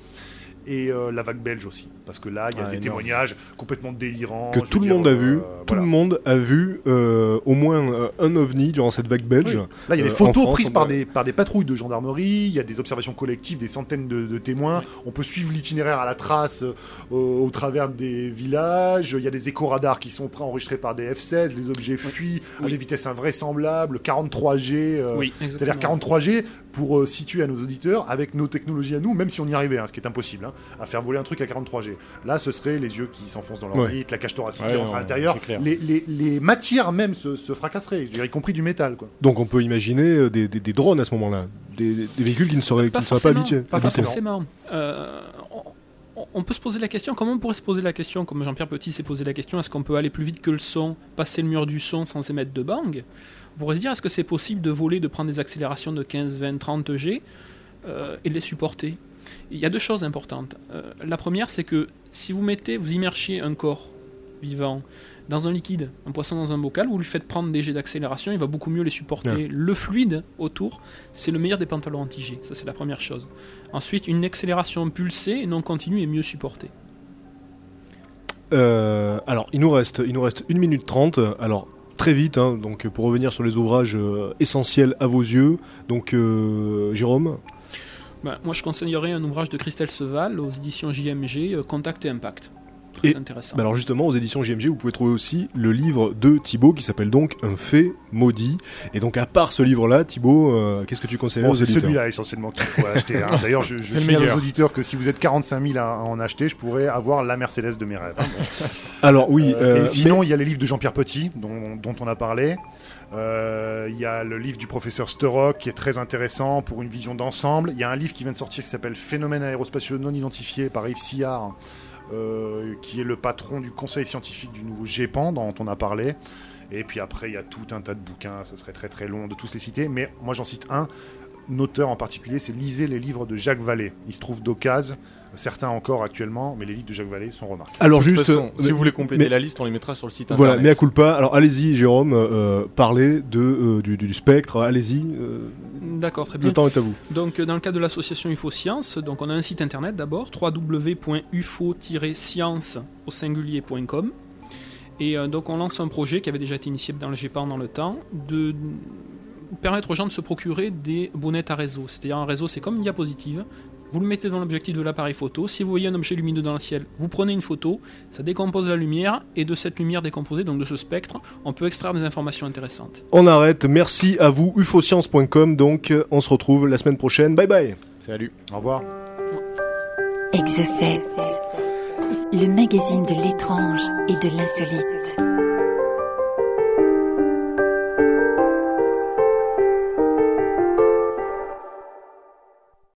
Et euh, la vague belge aussi, parce que là, il y a Ah, des énorme. témoignages complètement délirants. que tout le dire, monde a vu, euh, tout voilà. le monde a vu euh, au moins euh, un ovni durant cette vague belge. Oui. Là, il y a des Euh, photos France, prises par des, par des patrouilles de gendarmerie, il y a des observations collectives, des centaines de, de témoins. Oui. On peut suivre l'itinéraire à la trace euh, au, travers des villages. Il y a des échos-radars qui sont enregistrés par des F-16. Les objets fuient à des vitesses invraisemblables. 43G. euh, oui, C'est-à-dire exactement. 43G pour euh, situer à nos auditeurs, avec nos technologies à nous, même si on y arrivait, hein, ce qui est impossible, hein, à faire voler un truc à 43G. Là, ce serait les yeux qui s'enfoncent dans Ouais. l'orbite, la cage thoracique Ouais, qui rentre à l'intérieur. Les, les- les matières même se, se fracasseraient, je dirais, y compris du métal. Quoi. Donc on peut imaginer euh, des, des- des drones à ce moment-là, des, des véhicules qui ne seraient qui Pas ne seraient pas forcément. habitués. Pas forcément. Euh, on, on peut se poser la question, comment on pourrait se poser la question, comme Jean-Pierre Petit s'est posé la question, est-ce qu'on peut aller plus vite que le son, passer le mur du son sans émettre de bang? On pourrait se dire, est-ce que c'est possible de voler, de prendre des accélérations de 15, 20, 30 G euh, et de les supporter? Il y a deux choses importantes. Euh, la première, c'est que si vous mettez, vous immerchiez un corps vivant dans un liquide, un poisson dans un bocal, vous lui faites prendre des jets d'accélération, il va beaucoup mieux les supporter. Ouais. Le fluide autour, c'est le meilleur des pantalons anti-G, ça c'est la première chose. Ensuite, une accélération pulsée et non continue est mieux supportée. Euh, alors, il nous reste, il nous reste 1 minute 30. Alors, très vite, hein, donc pour revenir sur les ouvrages euh, essentiels à vos yeux. Donc, euh, Jérôme, Ben, moi, je conseillerais un ouvrage de Christelle Seval aux éditions JMG, euh, Contact et Impact. Très Et- intéressant. bah alors justement, aux éditions JMG, vous pouvez trouver aussi le livre de Thibaut qui s'appelle donc Un fait maudit. Et donc, à part ce livre-là, Thibaut, euh, qu'est-ce que tu conseillerais Bon, aux c'est éditeurs celui-là essentiellement qu'il faut acheter. hein. D'ailleurs, je, je signale meilleur. aux auditeurs que si vous êtes 45 000 à en acheter, je pourrais avoir la Mercedes de mes rêves. hein. Alors, oui. Euh, euh, et sinon, il y a les livres de Jean-Pierre Petit, dont, dont on a parlé. Euh, Il y a le livre du professeur Sturrock, qui est très intéressant pour une vision d'ensemble. Il y a un livre qui vient de sortir qui s'appelle Phénomènes aérospatiaux non identifiés par Yves Sillard, euh, qui est le patron du conseil scientifique du nouveau GEPAN, dont on a parlé. Et puis après, il y a tout un tas de bouquins, ce serait très très long de tous les citer, mais moi j'en cite un, un auteur en particulier, c'est lisez les livres de Jacques Vallée. Il se trouve d'occasion, certains encore actuellement, mais les livres de Jacques Vallée sont remarquables. Alors De toute juste, façon, euh, si vous voulez compléter mais- la liste, on les mettra sur le site voilà, internet. mais à culpa. Alors allez-y, Jérôme, euh, parlez de euh, du, du spectre. Allez-y, euh, D'accord, très bien. le temps est à vous. Donc, dans le cadre de l'association UFO Science, donc on a un site internet d'abord, www.ufo-science au singulier.com. Et euh, donc, on lance un projet qui avait déjà été initié dans le GEPAN dans le temps, de permettre aux gens de se procurer des bonnettes à réseau. C'est-à-dire, un réseau, c'est comme une diapositive. Vous le mettez dans l'objectif de l'appareil photo. Si vous voyez un objet lumineux dans le ciel, vous prenez une photo, ça décompose la lumière, et de cette lumière décomposée, donc de ce spectre, on peut extraire des informations intéressantes. On arrête. Merci à vous, ufoscience.com. Donc, euh, on se retrouve la semaine prochaine. Bye bye. Salut. Au revoir. Exocet, le magazine de l'étrange et de l'insolite.